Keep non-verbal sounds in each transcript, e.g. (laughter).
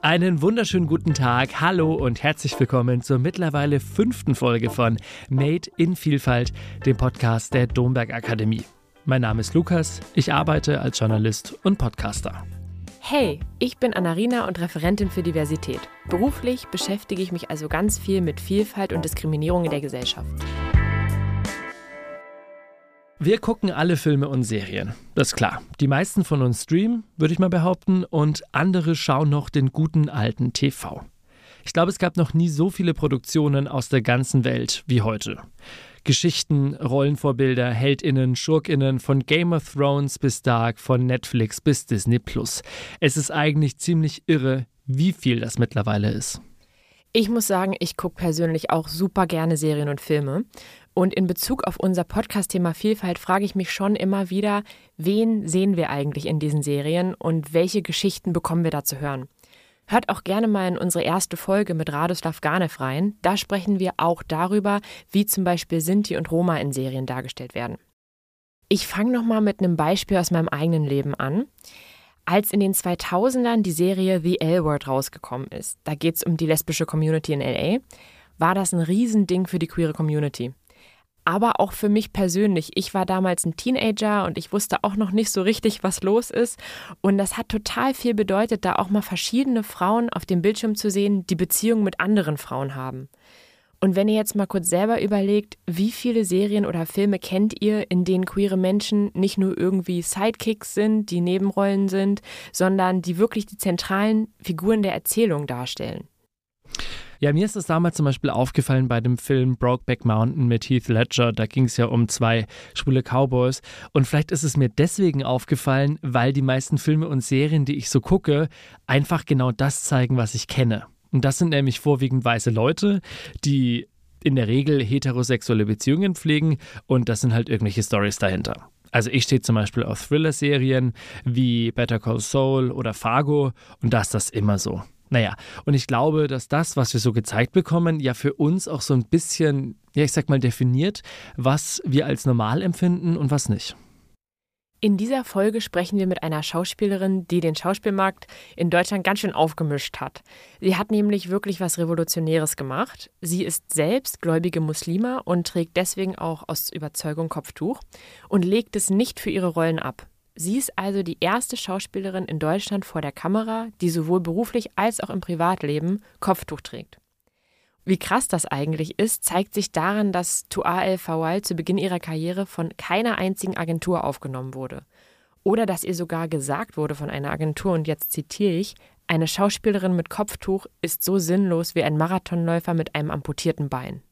Einen wunderschönen guten Tag, hallo und herzlich willkommen zur mittlerweile fünften Folge von Made in Vielfalt, dem Podcast der Domberg Akademie. Mein Name ist Lukas, ich arbeite als Journalist und Podcaster. Hey, ich bin Anarina und Referentin für Diversität. Beruflich beschäftige ich mich also ganz viel mit Vielfalt und Diskriminierung in der Gesellschaft. Wir gucken alle Filme und Serien. Das ist klar. Die meisten von uns streamen, würde ich mal behaupten, und andere schauen noch den guten alten TV. Ich glaube, es gab noch nie so viele Produktionen aus der ganzen Welt wie heute. Geschichten, Rollenvorbilder, Heldinnen, Schurkinnen, von Game of Thrones bis Dark, von Netflix bis Disney Plus. Es ist eigentlich ziemlich irre, wie viel das mittlerweile ist. Ich muss sagen, ich gucke persönlich auch super gerne Serien und Filme. Und in Bezug auf unser Podcast-Thema Vielfalt frage ich mich schon immer wieder, wen sehen wir eigentlich in diesen Serien und welche Geschichten bekommen wir da zu hören? Hört auch gerne mal in unsere erste Folge mit Radoslav Ganev rein. Da sprechen wir auch darüber, wie zum Beispiel Sinti und Roma in Serien dargestellt werden. Ich fange nochmal mit einem Beispiel aus meinem eigenen Leben an. Als in den 2000ern die Serie The L-Word rausgekommen ist, da geht es um die lesbische Community in LA, war das ein Riesending für die queere Community aber auch für mich persönlich. Ich war damals ein Teenager und ich wusste auch noch nicht so richtig, was los ist. Und das hat total viel bedeutet, da auch mal verschiedene Frauen auf dem Bildschirm zu sehen, die Beziehungen mit anderen Frauen haben. Und wenn ihr jetzt mal kurz selber überlegt, wie viele Serien oder Filme kennt ihr, in denen queere Menschen nicht nur irgendwie Sidekicks sind, die Nebenrollen sind, sondern die wirklich die zentralen Figuren der Erzählung darstellen? Ja, mir ist es damals zum Beispiel aufgefallen bei dem Film Brokeback Mountain mit Heath Ledger. Da ging es ja um zwei schwule Cowboys. Und vielleicht ist es mir deswegen aufgefallen, weil die meisten Filme und Serien, die ich so gucke, einfach genau das zeigen, was ich kenne. Und das sind nämlich vorwiegend weiße Leute, die in der Regel heterosexuelle Beziehungen pflegen und das sind halt irgendwelche Stories dahinter. Also ich stehe zum Beispiel auf Thriller-Serien wie Better Call Saul oder Fargo und da ist das immer so. Naja, und ich glaube, dass das, was wir so gezeigt bekommen, ja für uns auch so ein bisschen, ja, ich sag mal, definiert, was wir als normal empfinden und was nicht. In dieser Folge sprechen wir mit einer Schauspielerin, die den Schauspielmarkt in Deutschland ganz schön aufgemischt hat. Sie hat nämlich wirklich was Revolutionäres gemacht. Sie ist selbst gläubige Muslima und trägt deswegen auch aus Überzeugung Kopftuch und legt es nicht für ihre Rollen ab. Sie ist also die erste Schauspielerin in Deutschland vor der Kamera, die sowohl beruflich als auch im Privatleben Kopftuch trägt. Wie krass das eigentlich ist, zeigt sich daran, dass Tua El Fawal zu Beginn ihrer Karriere von keiner einzigen Agentur aufgenommen wurde. Oder dass ihr sogar gesagt wurde von einer Agentur, und jetzt zitiere ich, eine Schauspielerin mit Kopftuch ist so sinnlos wie ein Marathonläufer mit einem amputierten Bein.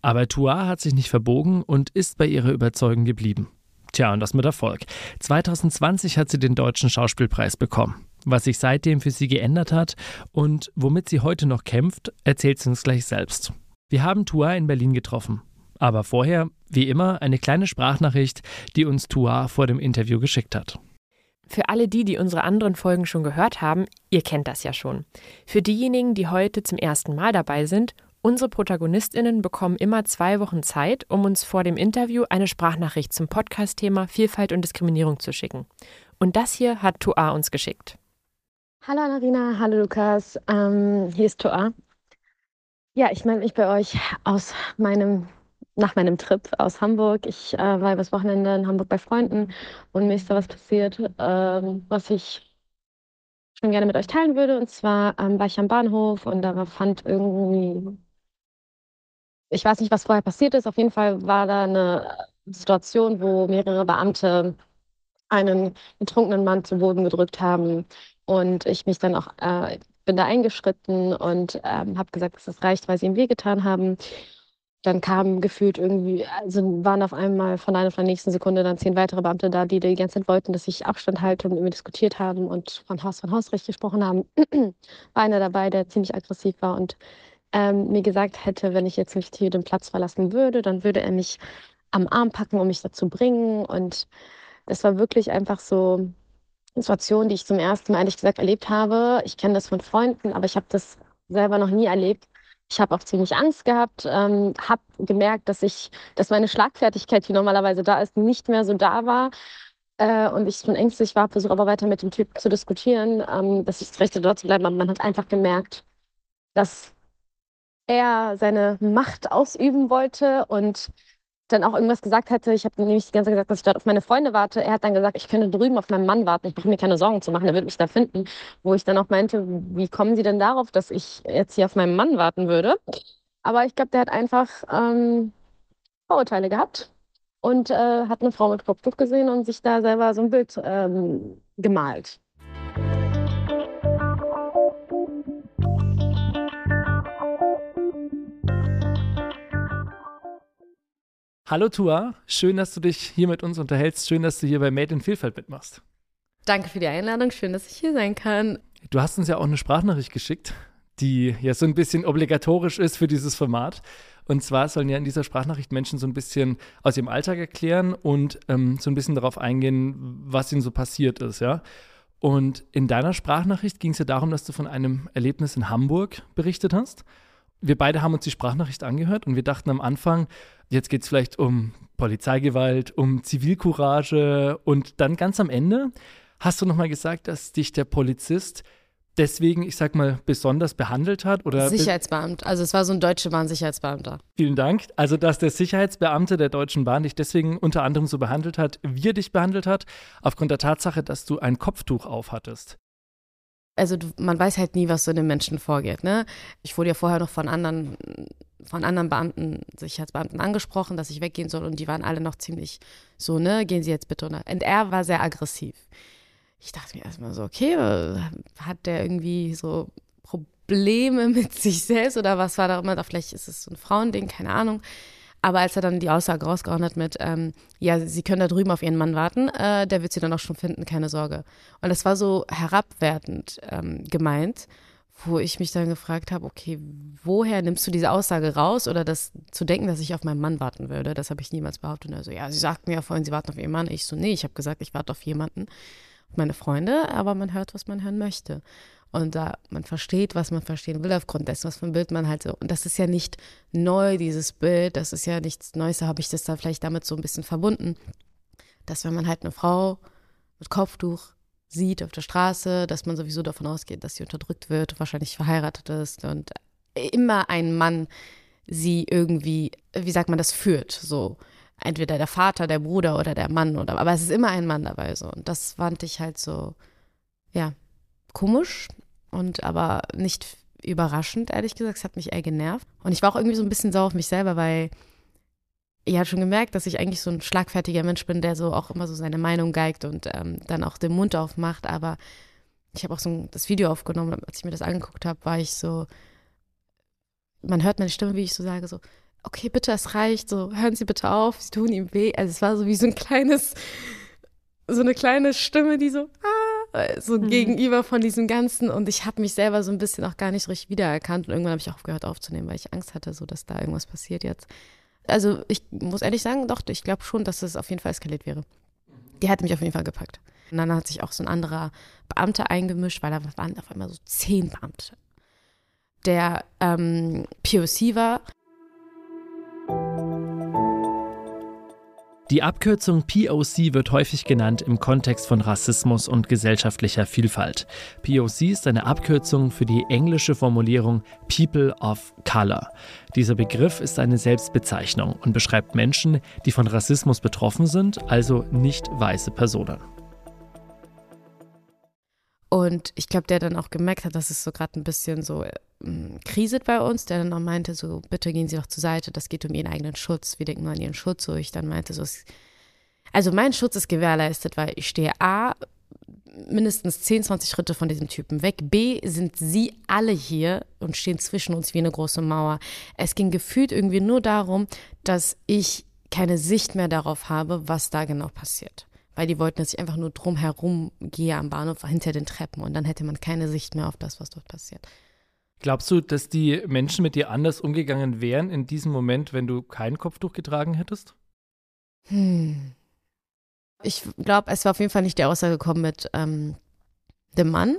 Aber Tua hat sich nicht verbogen und ist bei ihrer Überzeugung geblieben. Tja, und das mit Erfolg. 2020 hat sie den Deutschen Schauspielpreis bekommen. Was sich seitdem für sie geändert hat und womit sie heute noch kämpft, erzählt sie uns gleich selbst. Wir haben Tua in Berlin getroffen. Aber vorher, wie immer, eine kleine Sprachnachricht, die uns Tua vor dem Interview geschickt hat. Für alle die, die unsere anderen Folgen schon gehört haben, ihr kennt das ja schon. Für diejenigen, die heute zum ersten Mal dabei sind Unsere Protagonistinnen bekommen immer zwei Wochen Zeit, um uns vor dem Interview eine Sprachnachricht zum Podcast-Thema Vielfalt und Diskriminierung zu schicken. Und das hier hat Toa uns geschickt. Hallo Anarina, hallo Lukas, ähm, hier ist Toa. Ja, ich melde mich bei euch aus meinem, nach meinem Trip aus Hamburg. Ich äh, war übers Wochenende in Hamburg bei Freunden und mir ist da was passiert, ähm, was ich schon gerne mit euch teilen würde. Und zwar ähm, war ich am Bahnhof und da fand irgendwie ich weiß nicht, was vorher passiert ist. Auf jeden Fall war da eine Situation, wo mehrere Beamte einen betrunkenen Mann zu Boden gedrückt haben und ich mich dann auch äh, bin da eingeschritten und ähm, habe gesagt, dass das reicht, weil sie ihm wehgetan haben. Dann kamen gefühlt irgendwie, also waren auf einmal von einer von der nächsten Sekunde dann zehn weitere Beamte da, die die ganze Zeit wollten, dass ich Abstand halte und mit diskutiert haben und von Haus von Hausrecht gesprochen haben. (clears throat) war einer dabei, der ziemlich aggressiv war und ähm, mir gesagt hätte, wenn ich jetzt nicht hier den Platz verlassen würde, dann würde er mich am Arm packen, um mich dazu bringen. Und das war wirklich einfach so eine Situation, die ich zum ersten Mal ehrlich gesagt erlebt habe. Ich kenne das von Freunden, aber ich habe das selber noch nie erlebt. Ich habe auch ziemlich Angst gehabt, ähm, habe gemerkt, dass ich, dass meine Schlagfertigkeit, die normalerweise da ist, nicht mehr so da war. äh, und ich schon ängstlich war, versuche aber weiter mit dem Typ zu diskutieren, ähm, dass ich das Recht dort zu bleiben. Aber man hat einfach gemerkt, dass er seine Macht ausüben wollte und dann auch irgendwas gesagt hatte. Ich habe nämlich die ganze Zeit gesagt, dass ich dort auf meine Freunde warte. Er hat dann gesagt, ich könnte drüben auf meinen Mann warten. Ich brauche mir keine Sorgen zu machen, er wird mich da finden. Wo ich dann auch meinte, wie kommen Sie denn darauf, dass ich jetzt hier auf meinen Mann warten würde? Aber ich glaube, der hat einfach ähm, Vorurteile gehabt und äh, hat eine Frau mit Kopftuch gesehen und sich da selber so ein Bild ähm, gemalt. Hallo Tua, schön, dass du dich hier mit uns unterhältst. Schön, dass du hier bei Made in Vielfalt mitmachst. Danke für die Einladung, schön, dass ich hier sein kann. Du hast uns ja auch eine Sprachnachricht geschickt, die ja so ein bisschen obligatorisch ist für dieses Format. Und zwar sollen ja in dieser Sprachnachricht Menschen so ein bisschen aus ihrem Alltag erklären und ähm, so ein bisschen darauf eingehen, was ihnen so passiert ist, ja. Und in deiner Sprachnachricht ging es ja darum, dass du von einem Erlebnis in Hamburg berichtet hast. Wir beide haben uns die Sprachnachricht angehört und wir dachten am Anfang, Jetzt geht es vielleicht um Polizeigewalt, um Zivilcourage und dann ganz am Ende hast du nochmal gesagt, dass dich der Polizist deswegen, ich sag mal, besonders behandelt hat? Oder Sicherheitsbeamter. Also es war so ein Deutsche Bahn-Sicherheitsbeamter. Vielen Dank. Also, dass der Sicherheitsbeamte der Deutschen Bahn dich deswegen unter anderem so behandelt hat, wie er dich behandelt hat, aufgrund der Tatsache, dass du ein Kopftuch aufhattest. Also man weiß halt nie, was so in den Menschen vorgeht. Ne? Ich wurde ja vorher noch von anderen von anderen Beamten, Sicherheitsbeamten angesprochen, dass ich weggehen soll und die waren alle noch ziemlich so, ne, gehen Sie jetzt bitte. Und er war sehr aggressiv. Ich dachte mir erstmal so, okay, hat der irgendwie so Probleme mit sich selbst oder was war da immer, vielleicht ist es so ein Frauending, keine Ahnung. Aber als er dann die Aussage rausgehauen hat mit, ähm, ja, Sie können da drüben auf Ihren Mann warten, äh, der wird Sie dann auch schon finden, keine Sorge. Und das war so herabwertend ähm, gemeint wo ich mich dann gefragt habe, okay, woher nimmst du diese Aussage raus oder das zu denken, dass ich auf meinen Mann warten würde? Das habe ich niemals behauptet. Und er so, ja, sie sagten ja vorhin, sie warten auf ihren Mann. Ich so, nee, ich habe gesagt, ich warte auf jemanden, auf meine Freunde, aber man hört, was man hören möchte. Und da man versteht, was man verstehen will, aufgrund dessen, was für ein Bild man halt so. Und das ist ja nicht neu, dieses Bild, das ist ja nichts Neues, da habe ich das dann vielleicht damit so ein bisschen verbunden, dass wenn man halt eine Frau mit Kopftuch sieht auf der Straße, dass man sowieso davon ausgeht, dass sie unterdrückt wird, wahrscheinlich verheiratet ist und immer ein Mann sie irgendwie, wie sagt man das, führt. So entweder der Vater, der Bruder oder der Mann oder aber es ist immer ein Mann dabei so und das fand ich halt so ja komisch und aber nicht überraschend ehrlich gesagt es hat mich eher genervt und ich war auch irgendwie so ein bisschen sauer auf mich selber weil ich habe schon gemerkt, dass ich eigentlich so ein schlagfertiger Mensch bin, der so auch immer so seine Meinung geigt und ähm, dann auch den Mund aufmacht. Aber ich habe auch so ein, das Video aufgenommen, als ich mir das angeguckt habe, war ich so, man hört meine Stimme, wie ich so sage, so, okay, bitte, es reicht, so, hören Sie bitte auf, Sie tun ihm weh. Also es war so wie so ein kleines, so eine kleine Stimme, die so, ah, so mhm. gegenüber von diesem Ganzen. Und ich habe mich selber so ein bisschen auch gar nicht richtig wiedererkannt. Und irgendwann habe ich auch aufgehört aufzunehmen, weil ich Angst hatte, so dass da irgendwas passiert jetzt also ich muss ehrlich sagen, doch, ich glaube schon, dass es auf jeden Fall eskaliert wäre. Die hat mich auf jeden Fall gepackt. Und dann hat sich auch so ein anderer Beamter eingemischt, weil da waren auf einmal so zehn Beamte. Der ähm, POC war Die Abkürzung POC wird häufig genannt im Kontext von Rassismus und gesellschaftlicher Vielfalt. POC ist eine Abkürzung für die englische Formulierung People of Color. Dieser Begriff ist eine Selbstbezeichnung und beschreibt Menschen, die von Rassismus betroffen sind, also nicht weiße Personen. Und ich glaube, der dann auch gemerkt hat, dass es so gerade ein bisschen so kriselt bei uns, der dann auch meinte, so, bitte gehen Sie doch zur Seite, das geht um Ihren eigenen Schutz, wir denken nur an Ihren Schutz. So, ich dann meinte so, also mein Schutz ist gewährleistet, weil ich stehe A, mindestens 10, 20 Schritte von diesem Typen weg. B, sind sie alle hier und stehen zwischen uns wie eine große Mauer. Es ging gefühlt irgendwie nur darum, dass ich keine Sicht mehr darauf habe, was da genau passiert. Weil die wollten, dass ich einfach nur drumherum gehe am Bahnhof hinter den Treppen und dann hätte man keine Sicht mehr auf das, was dort passiert. Glaubst du, dass die Menschen mit dir anders umgegangen wären in diesem Moment, wenn du kein Kopftuch getragen hättest? Hm. Ich glaube, es war auf jeden Fall nicht die Aussage gekommen mit ähm, dem Mann.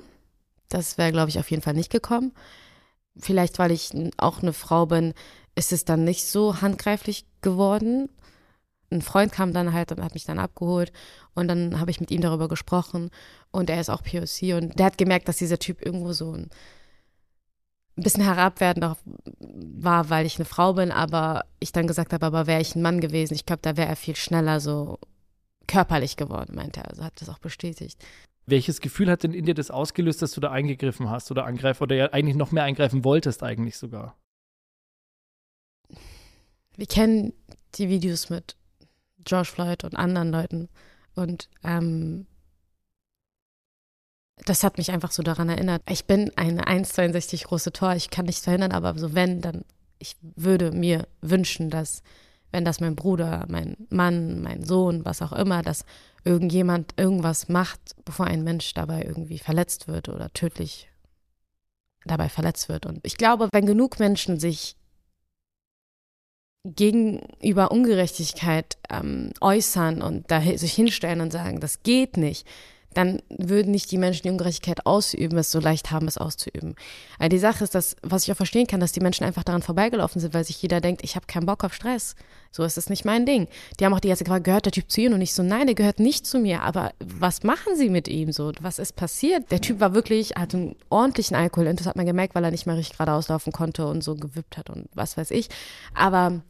Das wäre, glaube ich, auf jeden Fall nicht gekommen. Vielleicht, weil ich auch eine Frau bin, ist es dann nicht so handgreiflich geworden. ein Freund kam dann halt und hat mich dann abgeholt und dann habe ich mit ihm darüber gesprochen und er ist auch POC und der hat gemerkt, dass dieser Typ irgendwo so ein bisschen herabwertend war, weil ich eine Frau bin, aber ich dann gesagt habe, aber wäre ich ein Mann gewesen, ich glaube, da wäre er viel schneller so körperlich geworden, meinte er. Also hat das auch bestätigt. Welches Gefühl hat denn in dir das ausgelöst, dass du da eingegriffen hast oder angreifst oder ja eigentlich noch mehr eingreifen wolltest eigentlich sogar? Wir kennen die Videos mit George Floyd und anderen Leuten und ähm, das hat mich einfach so daran erinnert. Ich bin eine 1,62 große Tor, ich kann nichts verhindern, aber so wenn, dann ich würde mir wünschen, dass wenn das mein Bruder, mein Mann, mein Sohn, was auch immer, dass irgendjemand irgendwas macht, bevor ein Mensch dabei irgendwie verletzt wird oder tödlich dabei verletzt wird. Und ich glaube, wenn genug Menschen sich gegenüber Ungerechtigkeit ähm, äußern und da sich hinstellen und sagen, das geht nicht, dann würden nicht die Menschen die Ungerechtigkeit ausüben, es so leicht haben, es auszuüben. Aber die Sache ist, dass, was ich auch verstehen kann, dass die Menschen einfach daran vorbeigelaufen sind, weil sich jeder denkt, ich habe keinen Bock auf Stress. So ist das nicht mein Ding. Die haben auch die ganze gefragt, gehört der Typ zu Ihnen? Und ich so, nein, der gehört nicht zu mir. Aber was machen Sie mit ihm so? Was ist passiert? Der Typ war wirklich, hat einen ordentlichen Alkohol. Das hat man gemerkt, weil er nicht mehr richtig geradeaus laufen konnte und so gewippt hat und was weiß ich. Aber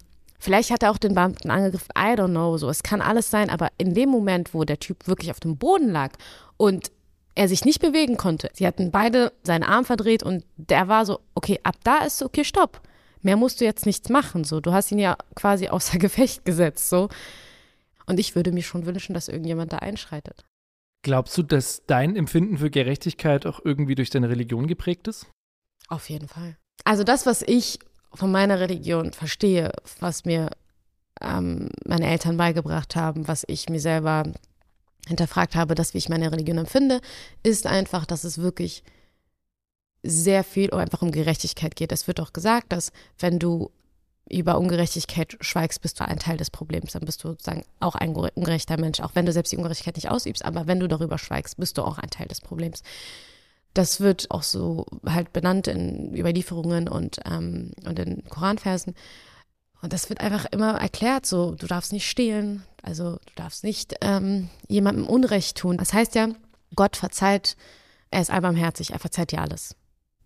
Vielleicht hat er auch den Beamten angegriffen, I don't know, so. Es kann alles sein, aber in dem Moment, wo der Typ wirklich auf dem Boden lag und er sich nicht bewegen konnte, sie hatten beide seinen Arm verdreht und der war so, okay, ab da ist so, okay, stopp. Mehr musst du jetzt nichts machen, so. Du hast ihn ja quasi (laughs) außer Gefecht gesetzt, so. Und ich würde mir schon wünschen, dass irgendjemand da einschreitet. Glaubst du, dass dein Empfinden für Gerechtigkeit auch irgendwie durch deine Religion geprägt ist? Auf jeden Fall. Also das, was ich von meiner Religion verstehe, was mir ähm, meine Eltern beigebracht haben, was ich mir selber hinterfragt habe, dass wie ich meine Religion empfinde, ist einfach, dass es wirklich sehr viel einfach um Gerechtigkeit geht. Es wird auch gesagt, dass wenn du über Ungerechtigkeit schweigst, bist du ein Teil des Problems. Dann bist du sozusagen auch ein ungerechter Mensch, auch wenn du selbst die Ungerechtigkeit nicht ausübst. Aber wenn du darüber schweigst, bist du auch ein Teil des Problems. Das wird auch so halt benannt in Überlieferungen und, ähm, und in Koranversen. Und das wird einfach immer erklärt, so, du darfst nicht stehlen, also du darfst nicht ähm, jemandem Unrecht tun. Das heißt ja, Gott verzeiht, er ist allbarmherzig, er verzeiht dir alles.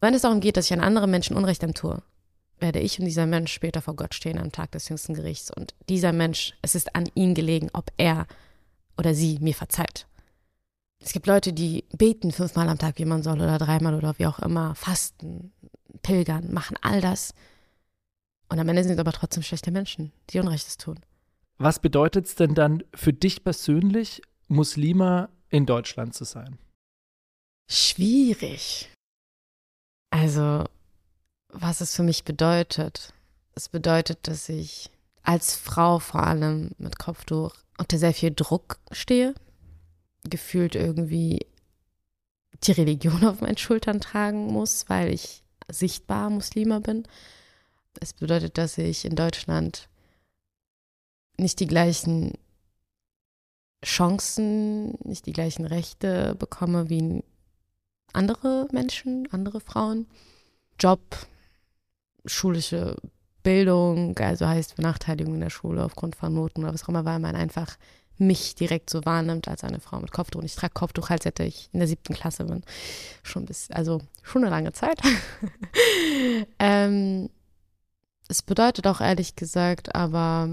Wenn es darum geht, dass ich an anderen Menschen Unrecht am tue, werde ich und dieser Mensch später vor Gott stehen am Tag des jüngsten Gerichts. Und dieser Mensch, es ist an ihn gelegen, ob er oder sie mir verzeiht. Es gibt Leute, die beten fünfmal am Tag, wie man soll, oder dreimal oder wie auch immer, fasten, pilgern, machen all das. Und am Ende sind es aber trotzdem schlechte Menschen, die Unrechtes tun. Was bedeutet es denn dann für dich persönlich, Muslima in Deutschland zu sein? Schwierig. Also, was es für mich bedeutet. Es bedeutet, dass ich als Frau vor allem mit Kopftuch unter sehr viel Druck stehe gefühlt irgendwie die Religion (laughs) auf meinen Schultern tragen muss, weil ich sichtbar Muslima bin. Es bedeutet, dass ich in Deutschland nicht die gleichen Chancen, nicht die gleichen Rechte bekomme wie andere Menschen, andere Frauen. Job, schulische Bildung, also heißt Benachteiligung in der Schule aufgrund von Noten oder was auch immer, weil man einfach mich direkt so wahrnimmt als eine Frau mit Kopftuch. Und ich trage Kopftuch, als hätte ich in der siebten Klasse bin. Schon bis, also schon eine lange Zeit. (laughs) ähm, es bedeutet auch ehrlich gesagt, aber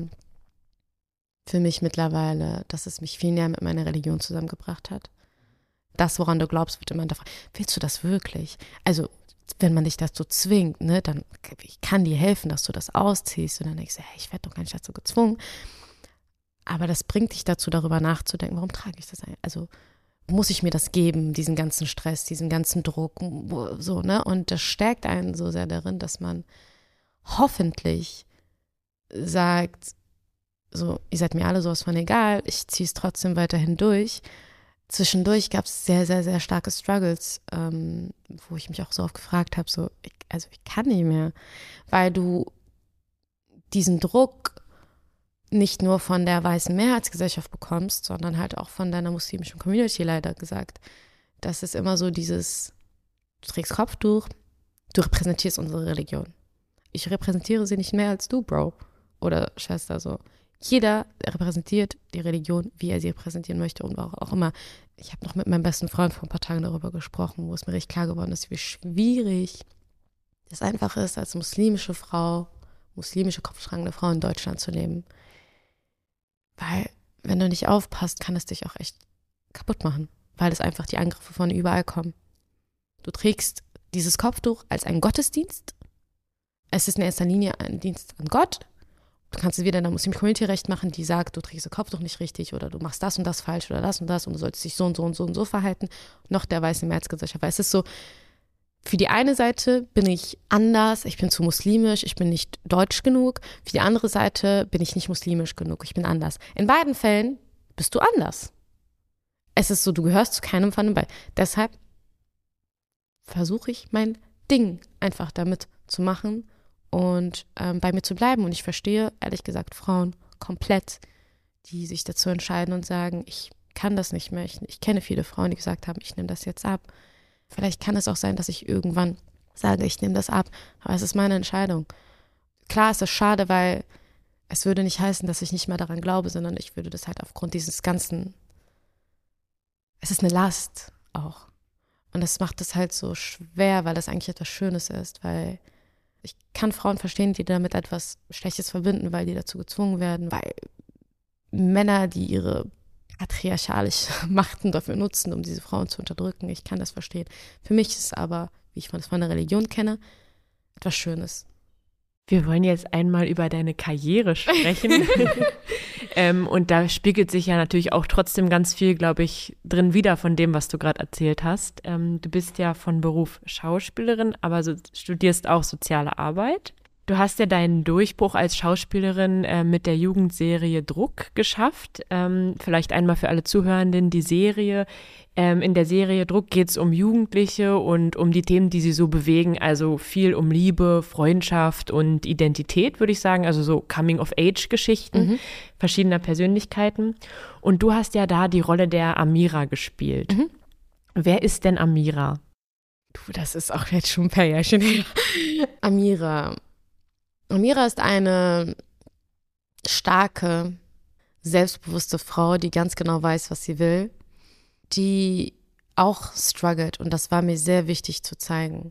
für mich mittlerweile, dass es mich viel näher mit meiner Religion zusammengebracht hat. Das, woran du glaubst, wird immer davon. Willst du das wirklich? Also, wenn man dich dazu zwingt, ne, dann ich kann dir helfen, dass du das ausziehst. Und dann denkst du, hey, ich werde doch gar nicht dazu gezwungen. Aber das bringt dich dazu, darüber nachzudenken, warum trage ich das eigentlich? Also muss ich mir das geben, diesen ganzen Stress, diesen ganzen Druck, so, ne? Und das stärkt einen so sehr darin, dass man hoffentlich sagt, so, ihr seid mir alle sowas von egal, ich ziehe es trotzdem weiterhin durch. Zwischendurch gab es sehr, sehr, sehr starke Struggles, ähm, wo ich mich auch so oft gefragt habe, so, ich, also ich kann nicht mehr, weil du diesen Druck nicht nur von der weißen Mehrheitsgesellschaft bekommst, sondern halt auch von deiner muslimischen Community leider gesagt. Das ist immer so dieses, du trägst Kopftuch, du repräsentierst unsere Religion. Ich repräsentiere sie nicht mehr als du, Bro. Oder Schwester, so. Jeder repräsentiert die Religion, wie er sie repräsentieren möchte und auch, auch immer. Ich habe noch mit meinem besten Freund vor ein paar Tagen darüber gesprochen, wo es mir richtig klar geworden ist, wie schwierig es einfach ist, als muslimische Frau, muslimische kopftragende Frau in Deutschland zu leben. Weil, wenn du nicht aufpasst, kann es dich auch echt kaputt machen, weil es einfach die Angriffe von überall kommen. Du trägst dieses Kopftuch als einen Gottesdienst. Es ist in erster Linie ein Dienst an Gott. Du kannst es wieder in der Muslim-Community recht machen, die sagt, du trägst das Kopftuch nicht richtig oder du machst das und das falsch oder das und das und du solltest dich so und so und so und so verhalten. Noch der weiße Mehrheitsgesellschaft. Weil es ist so, für die eine Seite bin ich anders, ich bin zu muslimisch, ich bin nicht deutsch genug. Für die andere Seite bin ich nicht muslimisch genug, ich bin anders. In beiden Fällen bist du anders. Es ist so, du gehörst zu keinem von den beiden. Deshalb versuche ich mein Ding einfach damit zu machen und ähm, bei mir zu bleiben. Und ich verstehe, ehrlich gesagt, Frauen komplett, die sich dazu entscheiden und sagen, ich kann das nicht mehr. Ich, ich kenne viele Frauen, die gesagt haben, ich nehme das jetzt ab. Vielleicht kann es auch sein, dass ich irgendwann sage, ich nehme das ab. Aber es ist meine Entscheidung. Klar ist es schade, weil es würde nicht heißen, dass ich nicht mehr daran glaube, sondern ich würde das halt aufgrund dieses ganzen, es ist eine Last auch. Und das macht es halt so schwer, weil das eigentlich etwas Schönes ist, weil ich kann Frauen verstehen, die damit etwas Schlechtes verbinden, weil die dazu gezwungen werden, weil Männer, die ihre patriarchalische (laughs) Machten dafür nutzen, um diese Frauen zu unterdrücken. Ich kann das verstehen. Für mich ist es aber, wie ich von der Religion kenne, etwas Schönes. Wir wollen jetzt einmal über deine Karriere sprechen. (laughs) ähm, und da spiegelt sich ja natürlich auch trotzdem ganz viel, glaube ich, drin wieder von dem, was du gerade erzählt hast. Ähm, du bist ja von Beruf Schauspielerin, aber so, studierst auch soziale Arbeit. Du hast ja deinen Durchbruch als Schauspielerin äh, mit der Jugendserie Druck geschafft. Ähm, vielleicht einmal für alle Zuhörenden die Serie. Ähm, in der Serie Druck geht es um Jugendliche und um die Themen, die sie so bewegen. Also viel um Liebe, Freundschaft und Identität, würde ich sagen. Also so Coming-of-Age-Geschichten mhm. verschiedener Persönlichkeiten. Und du hast ja da die Rolle der Amira gespielt. Mhm. Wer ist denn Amira? Du, das ist auch jetzt schon ein paar Jährchen her. (laughs) Amira Amira ist eine starke, selbstbewusste Frau, die ganz genau weiß, was sie will, die auch struggelt. Und das war mir sehr wichtig zu zeigen,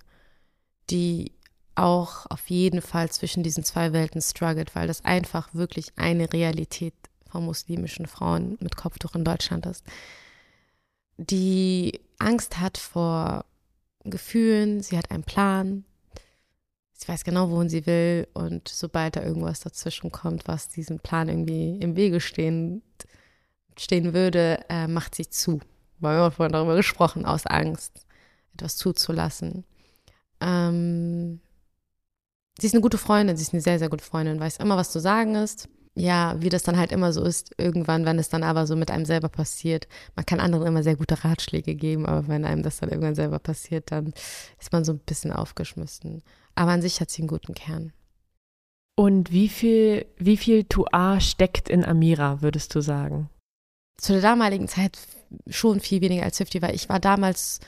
die auch auf jeden Fall zwischen diesen zwei Welten struggelt, weil das einfach wirklich eine Realität von muslimischen Frauen mit Kopftuch in Deutschland ist, die Angst hat vor Gefühlen, sie hat einen Plan, sie weiß genau, wohin sie will und sobald da irgendwas dazwischen kommt, was diesem Plan irgendwie im Wege stehen, stehen würde, äh, macht sie zu. Wir haben vorhin darüber gesprochen, aus Angst, etwas zuzulassen. Ähm, sie ist eine gute Freundin, sie ist eine sehr, sehr gute Freundin, weiß immer, was zu sagen ist. Ja, wie das dann halt immer so ist, irgendwann, wenn es dann aber so mit einem selber passiert, man kann anderen immer sehr gute Ratschläge geben, aber wenn einem das dann irgendwann selber passiert, dann ist man so ein bisschen aufgeschmissen. Aber an sich hat sie einen guten Kern. Und wie viel, wie viel Tuar steckt in Amira, würdest du sagen? Zu der damaligen Zeit schon viel weniger als 50, weil ich war damals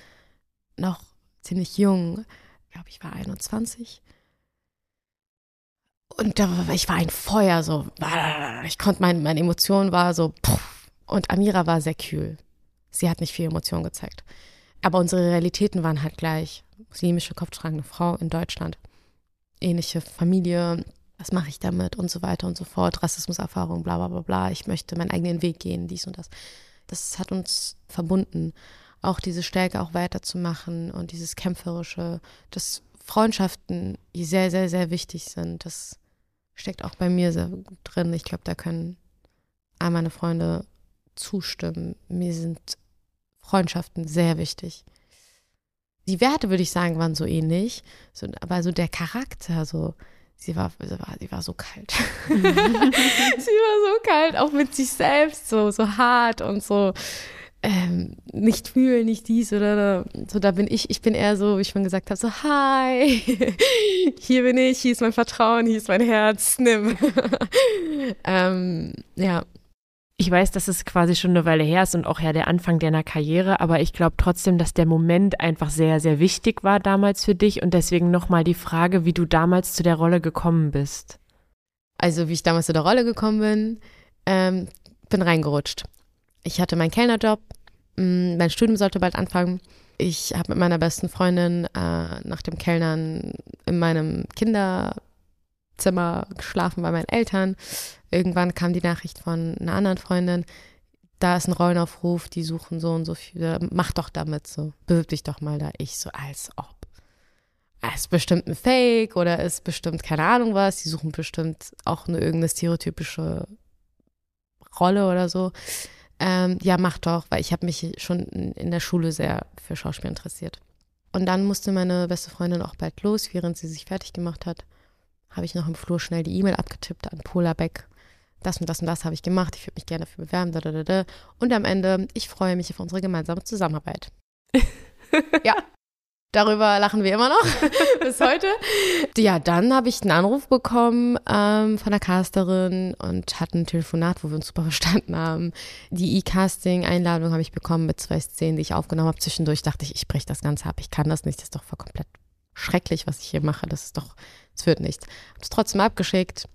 noch ziemlich jung. Ich glaube, ich war 21. Und da, ich war ein Feuer, so. (laughs) Ich konnte, mein, meine Emotion war so. Und Amira war sehr kühl. Sie hat nicht viel Emotion gezeigt. Aber unsere Realitäten waren halt gleich muslimische kopftragende Frau in Deutschland, ähnliche Familie, was mache ich damit und so weiter und so fort, Rassismuserfahrung, bla bla bla bla, ich möchte meinen eigenen Weg gehen, dies und das. Das hat uns verbunden, auch diese Stärke auch weiterzumachen und dieses Kämpferische, dass Freundschaften sehr, sehr, sehr wichtig sind. Das steckt auch bei mir sehr drin. Ich glaube, da können all meine Freunde zustimmen. Mir sind Freundschaften sehr wichtig die Werte, würde ich sagen, waren so ähnlich. So, aber so der Charakter, so, sie war, sie war, sie war so kalt. (laughs) sie war so kalt, auch mit sich selbst, so, so hart und so. Ähm, nicht fühlen, nicht dies oder so, da bin ich, ich bin eher so, wie ich schon gesagt habe, so, hi, (laughs) hier bin ich, hier ist mein Vertrauen, hier ist mein Herz, nimm. (laughs) ähm, ja, ich weiß, dass es quasi schon eine Weile her ist und auch ja der Anfang deiner Karriere, aber ich glaube trotzdem, dass der Moment einfach sehr, sehr wichtig war damals für dich und deswegen nochmal die Frage, wie du damals zu der Rolle gekommen bist. also wie ich damals zu der Rolle gekommen bin, ähm, bin reingerutscht. Ich hatte meinen Kellnerjob, mm, mein Studium sollte bald anfangen. Ich habe mit meiner besten Freundin äh, nach dem Kellnern in meinem Kinderzimmer geschlafen bei meinen Eltern. Irgendwann kam die Nachricht von einer anderen Freundin, da ist ein Rollenaufruf, die suchen so und so viele, mach doch damit so, bewirb dich doch mal da. Ich so, als ob. Ist bestimmt ein Fake oder ist bestimmt keine Ahnung was, die suchen bestimmt auch eine irgendeine stereotypische Rolle oder so. Ähm, ja, mach doch, weil ich habe mich schon in der Schule sehr für Schauspiel interessiert. Und dann musste meine beste Freundin auch bald los, während sie sich fertig gemacht hat. Habe ich noch im Flur schnell die E-Mail abgetippt an Pola Beck. Das und das und das habe ich gemacht. Ich würde mich gerne dafür bewerben. Da, da, da, Und am Ende, ich freue mich auf unsere gemeinsame Zusammenarbeit. (laughs) ja, Darüber lachen wir immer noch (laughs) bis heute. Ja, dann habe ich einen Anruf bekommen ähm, von der Casterin und hatten ein Telefonat, wo wir uns super (laughs) verstanden haben. Die E-Casting-Einladung habe ich bekommen mit zwei Szenen, die ich aufgenommen habe. Zwischendurch dachte ich, ich breche das Ganze ab. Ich kann das nicht. Das ist doch voll komplett schrecklich, was ich hier mache. Das ist doch, es wird nichts. Habe es trotzdem abgeschickt.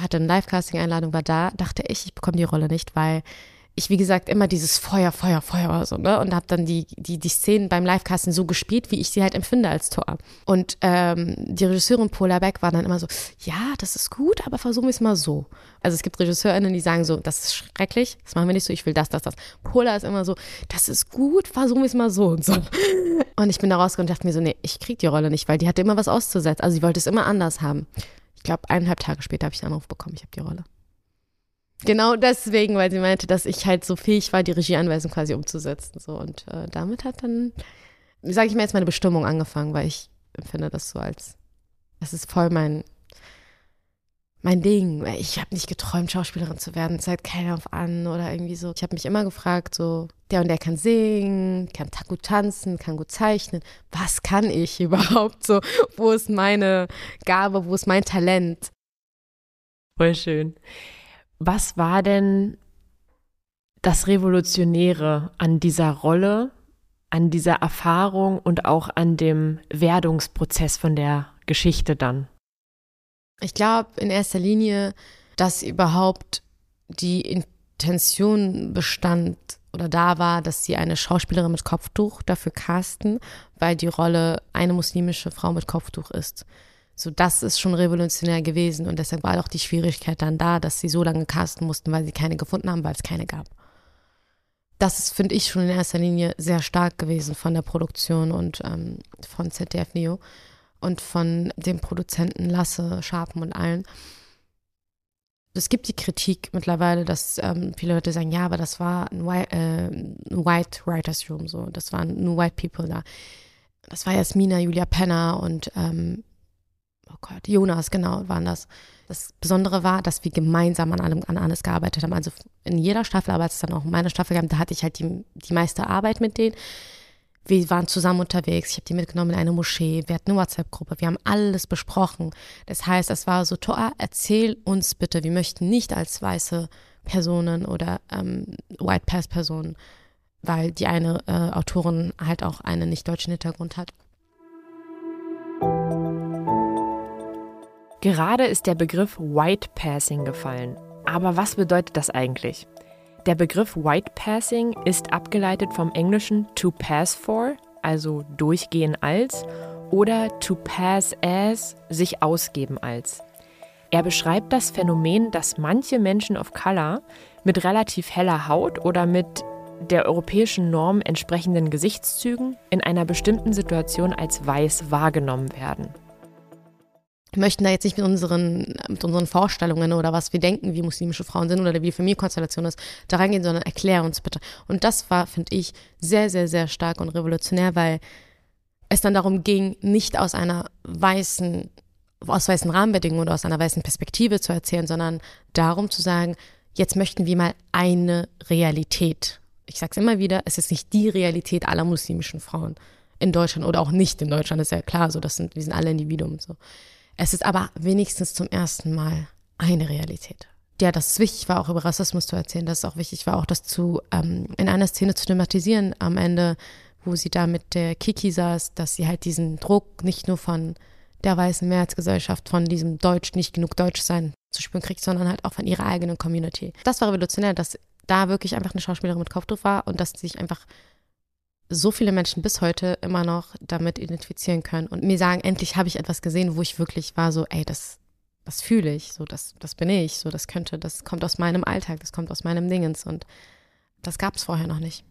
Hatte eine Live-Casting-Einladung, war da. Dachte ich, ich bekomme die Rolle nicht, weil ich, wie gesagt, immer dieses Feuer, Feuer, Feuer so, ne? Und habe dann die, die, die Szenen beim Livecasten so gespielt, wie ich sie halt empfinde als Tor. Und ähm, die Regisseurin Paula Beck war dann immer so, ja, das ist gut, aber versuchen wir es mal so. Also es gibt RegisseurInnen, die sagen so, das ist schrecklich, das machen wir nicht so, ich will das, das, das. Paula ist immer so, das ist gut, versuchen wir es mal so und so. Und ich bin da rausgekommen und dachte mir so, nee, ich krieg die Rolle nicht, weil die hatte immer was auszusetzen. Also sie wollte es immer anders haben. Ich glaube, eineinhalb Tage später habe ich einen Anruf bekommen, ich habe die Rolle. Genau deswegen, weil sie meinte, dass ich halt so fähig war, die Regieanweisung quasi umzusetzen. So. Und äh, damit hat dann, sage ich mir jetzt, meine Bestimmung angefangen, weil ich empfinde das so als, das ist voll mein, mein Ding. Ich habe nicht geträumt, Schauspielerin zu werden, seit keiner auf an oder irgendwie so. Ich habe mich immer gefragt, so, der und der kann singen, kann gut tanzen, kann gut zeichnen. Was kann ich (laughs) überhaupt so? Wo ist meine Gabe, wo ist mein Talent? Voll schön. Was war denn das Revolutionäre an dieser Rolle, an dieser Erfahrung und auch an dem Werdungsprozess von der Geschichte dann? Ich glaube in erster Linie, dass überhaupt die Intention bestand oder da war, dass sie eine Schauspielerin mit Kopftuch dafür casten, weil die Rolle eine muslimische Frau mit Kopftuch ist. So, das ist schon revolutionär gewesen und deshalb war auch die Schwierigkeit dann da, dass sie so lange casten mussten, weil sie keine gefunden haben, weil es keine gab. Das ist, finde ich, schon in erster Linie sehr stark gewesen von der Produktion und ähm, von ZDF Neo und von dem Produzenten Lasse, Schapen und allen. Es gibt die Kritik mittlerweile, dass ähm, viele Leute sagen, ja, aber das war ein White, äh, White Writers Room, so, das waren nur White People da. Das war Jasmina, Julia Penner und ähm, oh Gott, Jonas, genau, waren das. Das Besondere war, dass wir gemeinsam an allem, an alles gearbeitet haben. Also in jeder Staffel, aber es dann auch meine Staffel gab, da hatte ich halt die, die meiste Arbeit mit denen. Wir waren zusammen unterwegs, ich habe die mitgenommen in eine Moschee, wir hatten eine WhatsApp-Gruppe, wir haben alles besprochen. Das heißt, es war so, Toa, erzähl uns bitte, wir möchten nicht als weiße Personen oder ähm, White Pass-Personen, weil die eine äh, Autorin halt auch einen nicht deutschen Hintergrund hat. Gerade ist der Begriff White Passing gefallen. Aber was bedeutet das eigentlich? Der Begriff White Passing ist abgeleitet vom englischen to pass for, also durchgehen als, oder to pass as, sich ausgeben als. Er beschreibt das Phänomen, dass manche Menschen of Color mit relativ heller Haut oder mit der europäischen Norm entsprechenden Gesichtszügen in einer bestimmten Situation als weiß wahrgenommen werden möchten da jetzt nicht mit unseren, mit unseren Vorstellungen oder was wir denken, wie muslimische Frauen sind oder wie Familienkonstellation ist, da reingehen, sondern erklär uns bitte. Und das war, finde ich, sehr, sehr, sehr stark und revolutionär, weil es dann darum ging, nicht aus einer weißen, aus weißen Rahmenbedingungen oder aus einer weißen Perspektive zu erzählen, sondern darum zu sagen, jetzt möchten wir mal eine Realität. Ich sage es immer wieder, es ist nicht die Realität aller muslimischen Frauen in Deutschland oder auch nicht in Deutschland, ist ja klar, so das sind, wir sind alle Individuen so. Es ist aber wenigstens zum ersten Mal eine Realität. Ja, dass es wichtig war, auch über Rassismus zu erzählen, dass es auch wichtig war, auch das zu ähm, in einer Szene zu thematisieren am Ende, wo sie da mit der Kiki saß, dass sie halt diesen Druck nicht nur von der weißen Mehrheitsgesellschaft von diesem Deutsch, nicht genug Deutsch sein zu spüren kriegt, sondern halt auch von ihrer eigenen Community. Das war revolutionär, dass da wirklich einfach eine Schauspielerin mit Kopftuch war und dass sich einfach so viele Menschen bis heute immer noch damit identifizieren können und mir sagen, endlich habe ich etwas gesehen, wo ich wirklich war so, ey, das, das fühle ich, so, das, das bin ich, so, das könnte, das kommt aus meinem Alltag, das kommt aus meinem Dingens und das gab es vorher noch nicht.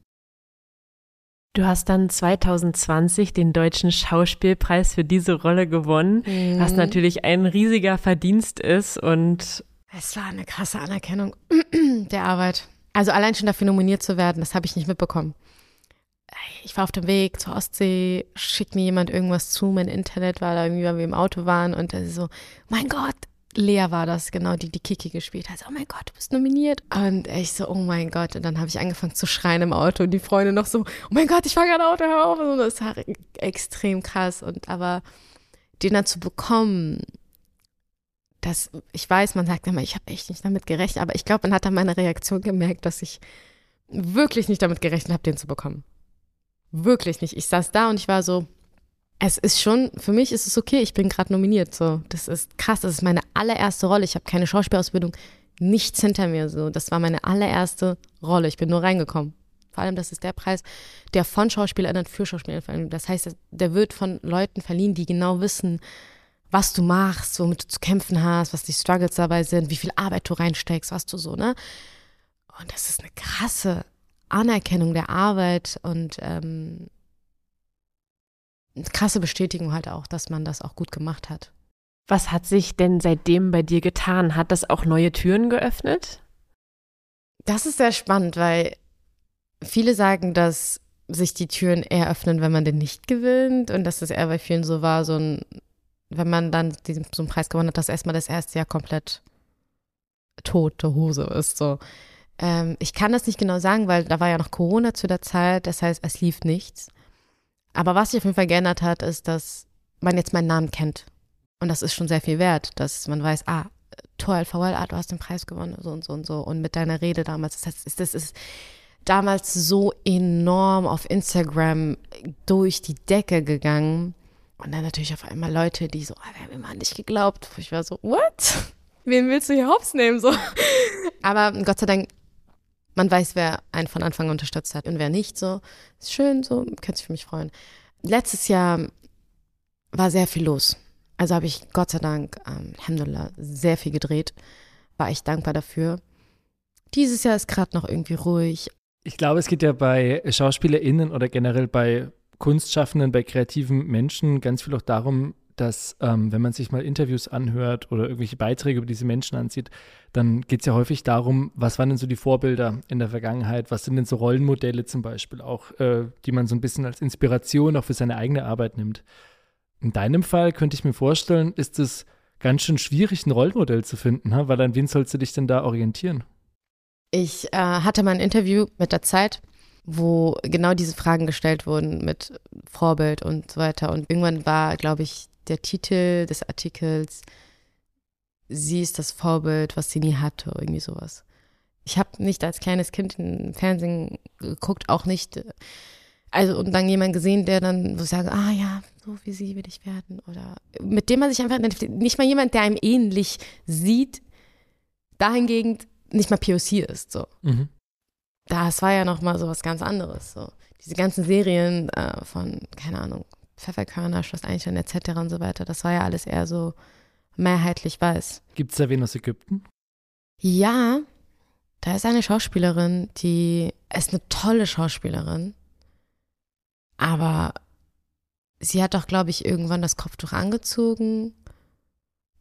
Du hast dann 2020 den Deutschen Schauspielpreis für diese Rolle gewonnen, mhm. was natürlich ein riesiger Verdienst ist und es war eine krasse Anerkennung (clears throat) der Arbeit. Also allein schon dafür nominiert zu werden, das habe ich nicht mitbekommen. Ich war auf dem Weg zur Ostsee, schickt mir jemand irgendwas zu, mein Internet war da irgendwie, weil wir im Auto waren und er so, mein Gott, Lea war das, genau, die die Kiki gespielt hat. Oh mein Gott, du bist nominiert. Und ich so, oh mein Gott. Und dann habe ich angefangen zu schreien im Auto und die Freunde noch so, oh mein Gott, ich fahre gerade Auto, hör auf. Und das war extrem krass. Und aber den dann zu bekommen, das, ich weiß, man sagt immer, ich habe echt nicht damit gerechnet, aber ich glaube, man hat an meiner Reaktion gemerkt, dass ich wirklich nicht damit gerechnet habe, den zu bekommen. Wirklich nicht. Ich saß da und ich war so, es ist schon, für mich ist es okay, ich bin gerade nominiert. So, das ist krass, das ist meine allererste Rolle. Ich habe keine Schauspielausbildung, nichts hinter mir. So, das war meine allererste Rolle. Ich bin nur reingekommen. Vor allem, das ist der Preis, der von Schauspielern für Schauspieler verliehen. Das heißt, der wird von Leuten verliehen, die genau wissen, was du machst, womit du zu kämpfen hast, was die Struggles dabei sind, wie viel Arbeit du reinsteckst, was du so, ne? Und das ist eine krasse Anerkennung der Arbeit und ähm, krasse Bestätigung halt auch, dass man das auch gut gemacht hat. Was hat sich denn seitdem bei dir getan? Hat das auch neue Türen geöffnet? Das ist sehr spannend, weil viele sagen, dass sich die Türen eher öffnen, wenn man den nicht gewinnt und dass es eher bei vielen so war, so ein, wenn man dann diesen, so einen Preis gewonnen hat, dass erstmal das erste Jahr komplett tote Hose ist. So. Ähm, ich kann das nicht genau sagen, weil da war ja noch Corona zu der Zeit, das heißt, es lief nichts. Aber was sich auf jeden Fall geändert hat, ist, dass man jetzt meinen Namen kennt. Und das ist schon sehr viel wert, dass man weiß, ah, toll, VL, ah, du hast den Preis gewonnen, so und so und so. Und mit deiner Rede damals, das, heißt, das ist damals so enorm auf Instagram durch die Decke gegangen. Und dann natürlich auf einmal Leute, die so, ah, wir haben immer an dich geglaubt. Ich war so, what? (laughs) Wen willst du hier hops nehmen? So. (laughs) Aber Gott sei Dank man weiß, wer einen von Anfang an unterstützt hat und wer nicht. So ist schön, so könnte sich für mich freuen. Letztes Jahr war sehr viel los. Also habe ich Gott sei Dank, ähm, Alhamdulillah, sehr viel gedreht. War ich dankbar dafür. Dieses Jahr ist gerade noch irgendwie ruhig. Ich glaube, es geht ja bei SchauspielerInnen oder generell bei Kunstschaffenden, bei kreativen Menschen ganz viel auch darum, dass ähm, wenn man sich mal Interviews anhört oder irgendwelche Beiträge über diese Menschen ansieht, dann geht es ja häufig darum, was waren denn so die Vorbilder in der Vergangenheit, was sind denn so Rollenmodelle zum Beispiel auch, äh, die man so ein bisschen als Inspiration auch für seine eigene Arbeit nimmt. In deinem Fall könnte ich mir vorstellen, ist es ganz schön schwierig, ein Rollenmodell zu finden, ha? weil an wen sollst du dich denn da orientieren? Ich äh, hatte mal ein Interview mit der Zeit wo genau diese Fragen gestellt wurden mit Vorbild und so weiter. Und irgendwann war, glaube ich, der Titel des Artikels, sie ist das Vorbild, was sie nie hatte, irgendwie sowas. Ich habe nicht als kleines Kind im Fernsehen geguckt, auch nicht. Also, und dann jemand gesehen, der dann so sagt, ah ja, so wie sie will ich werden. Oder mit dem man sich einfach nicht mal jemand, der einem ähnlich sieht, dahingegen nicht mal POC ist. So. Mhm. Das war ja nochmal so was ganz anderes. So. Diese ganzen Serien äh, von, keine Ahnung, Pfefferkörner, Schloss Einstein etc. und so weiter. Das war ja alles eher so mehrheitlich weiß. Gibt es da wen aus Ägypten? Ja, da ist eine Schauspielerin, die ist eine tolle Schauspielerin, aber sie hat doch, glaube ich, irgendwann das Kopftuch angezogen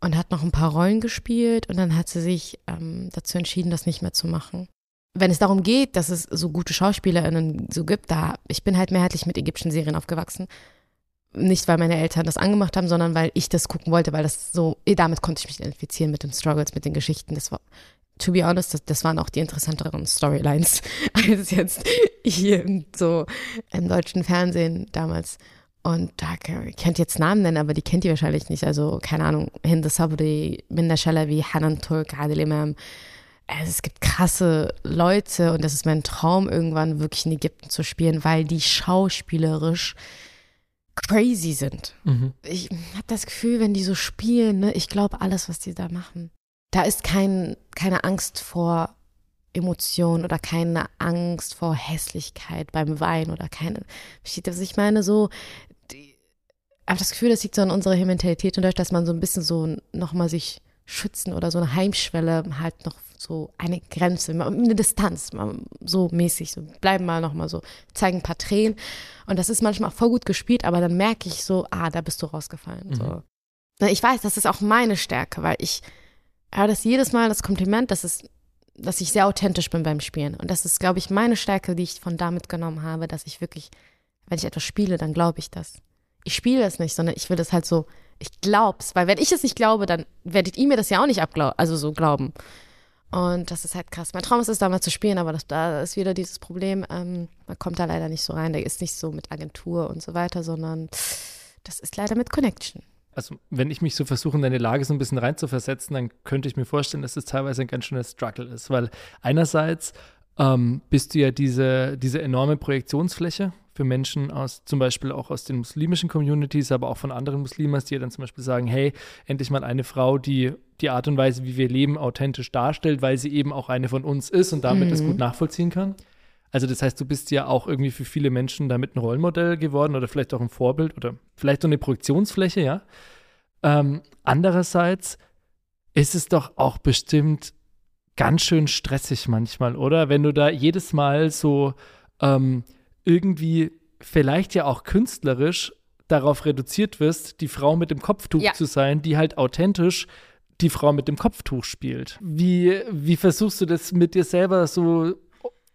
und hat noch ein paar Rollen gespielt und dann hat sie sich ähm, dazu entschieden, das nicht mehr zu machen. Wenn es darum geht, dass es so gute SchauspielerInnen so gibt, da ich bin halt mehrheitlich mit ägyptischen Serien aufgewachsen nicht, weil meine Eltern das angemacht haben, sondern weil ich das gucken wollte, weil das so, eh, damit konnte ich mich identifizieren mit den Struggles, mit den Geschichten. Das war, to be honest, das, das waren auch die interessanteren Storylines (laughs) als jetzt hier so im deutschen Fernsehen damals. Und da kennt jetzt Namen nennen, aber die kennt ihr wahrscheinlich nicht. Also, keine Ahnung, Hind Sabri, Minna Shalavi, Hanan Turk, Adil Imam. Also, es gibt krasse Leute und das ist mein Traum, irgendwann wirklich in Ägypten zu spielen, weil die schauspielerisch crazy sind. Mhm. Ich habe das Gefühl, wenn die so spielen, ne, ich glaube alles, was die da machen. Da ist kein, keine Angst vor Emotion oder keine Angst vor Hässlichkeit beim Wein oder keine. Versteht ihr, was ich meine? So, die, habe das Gefühl, das liegt so an unserer Mentalität und dadurch, dass man so ein bisschen so nochmal sich schützen oder so eine Heimschwelle halt noch so eine Grenze, eine Distanz, so mäßig, so bleiben mal nochmal so, zeigen ein paar Tränen und das ist manchmal auch voll gut gespielt, aber dann merke ich so, ah, da bist du rausgefallen. Mhm. So. Ich weiß, das ist auch meine Stärke, weil ich höre das jedes Mal, das Kompliment, das ist dass ich sehr authentisch bin beim Spielen. Und das ist, glaube ich, meine Stärke, die ich von da mitgenommen habe, dass ich wirklich, wenn ich etwas spiele, dann glaube ich das. Ich spiele es nicht, sondern ich will das halt so, ich glaub's. Weil wenn ich es nicht glaube, dann werdet ihr mir das ja auch nicht abglauben, also so glauben. Und das ist halt krass. Mein Traum ist es, da mal zu spielen, aber das, da ist wieder dieses Problem, ähm, man kommt da leider nicht so rein. Der ist nicht so mit Agentur und so weiter, sondern das ist leider mit Connection also wenn ich mich so versuche, in deine Lage so ein bisschen reinzuversetzen, dann könnte ich mir vorstellen, dass es das teilweise ein ganz schöner Struggle ist, weil einerseits ähm, bist du ja diese, diese enorme Projektionsfläche für Menschen aus, zum Beispiel auch aus den muslimischen Communities, aber auch von anderen Muslimas, die ja dann zum Beispiel sagen, hey, endlich mal eine Frau, die die Art und Weise, wie wir leben, authentisch darstellt, weil sie eben auch eine von uns ist und damit mhm. es gut nachvollziehen kann. Also das heißt, du bist ja auch irgendwie für viele Menschen damit ein Rollenmodell geworden oder vielleicht auch ein Vorbild oder vielleicht so eine Projektionsfläche, ja. Ähm, andererseits ist es doch auch bestimmt ganz schön stressig manchmal, oder? Wenn du da jedes Mal so ähm, irgendwie vielleicht ja auch künstlerisch darauf reduziert wirst, die Frau mit dem Kopftuch ja. zu sein, die halt authentisch die Frau mit dem Kopftuch spielt. Wie, wie versuchst du das mit dir selber so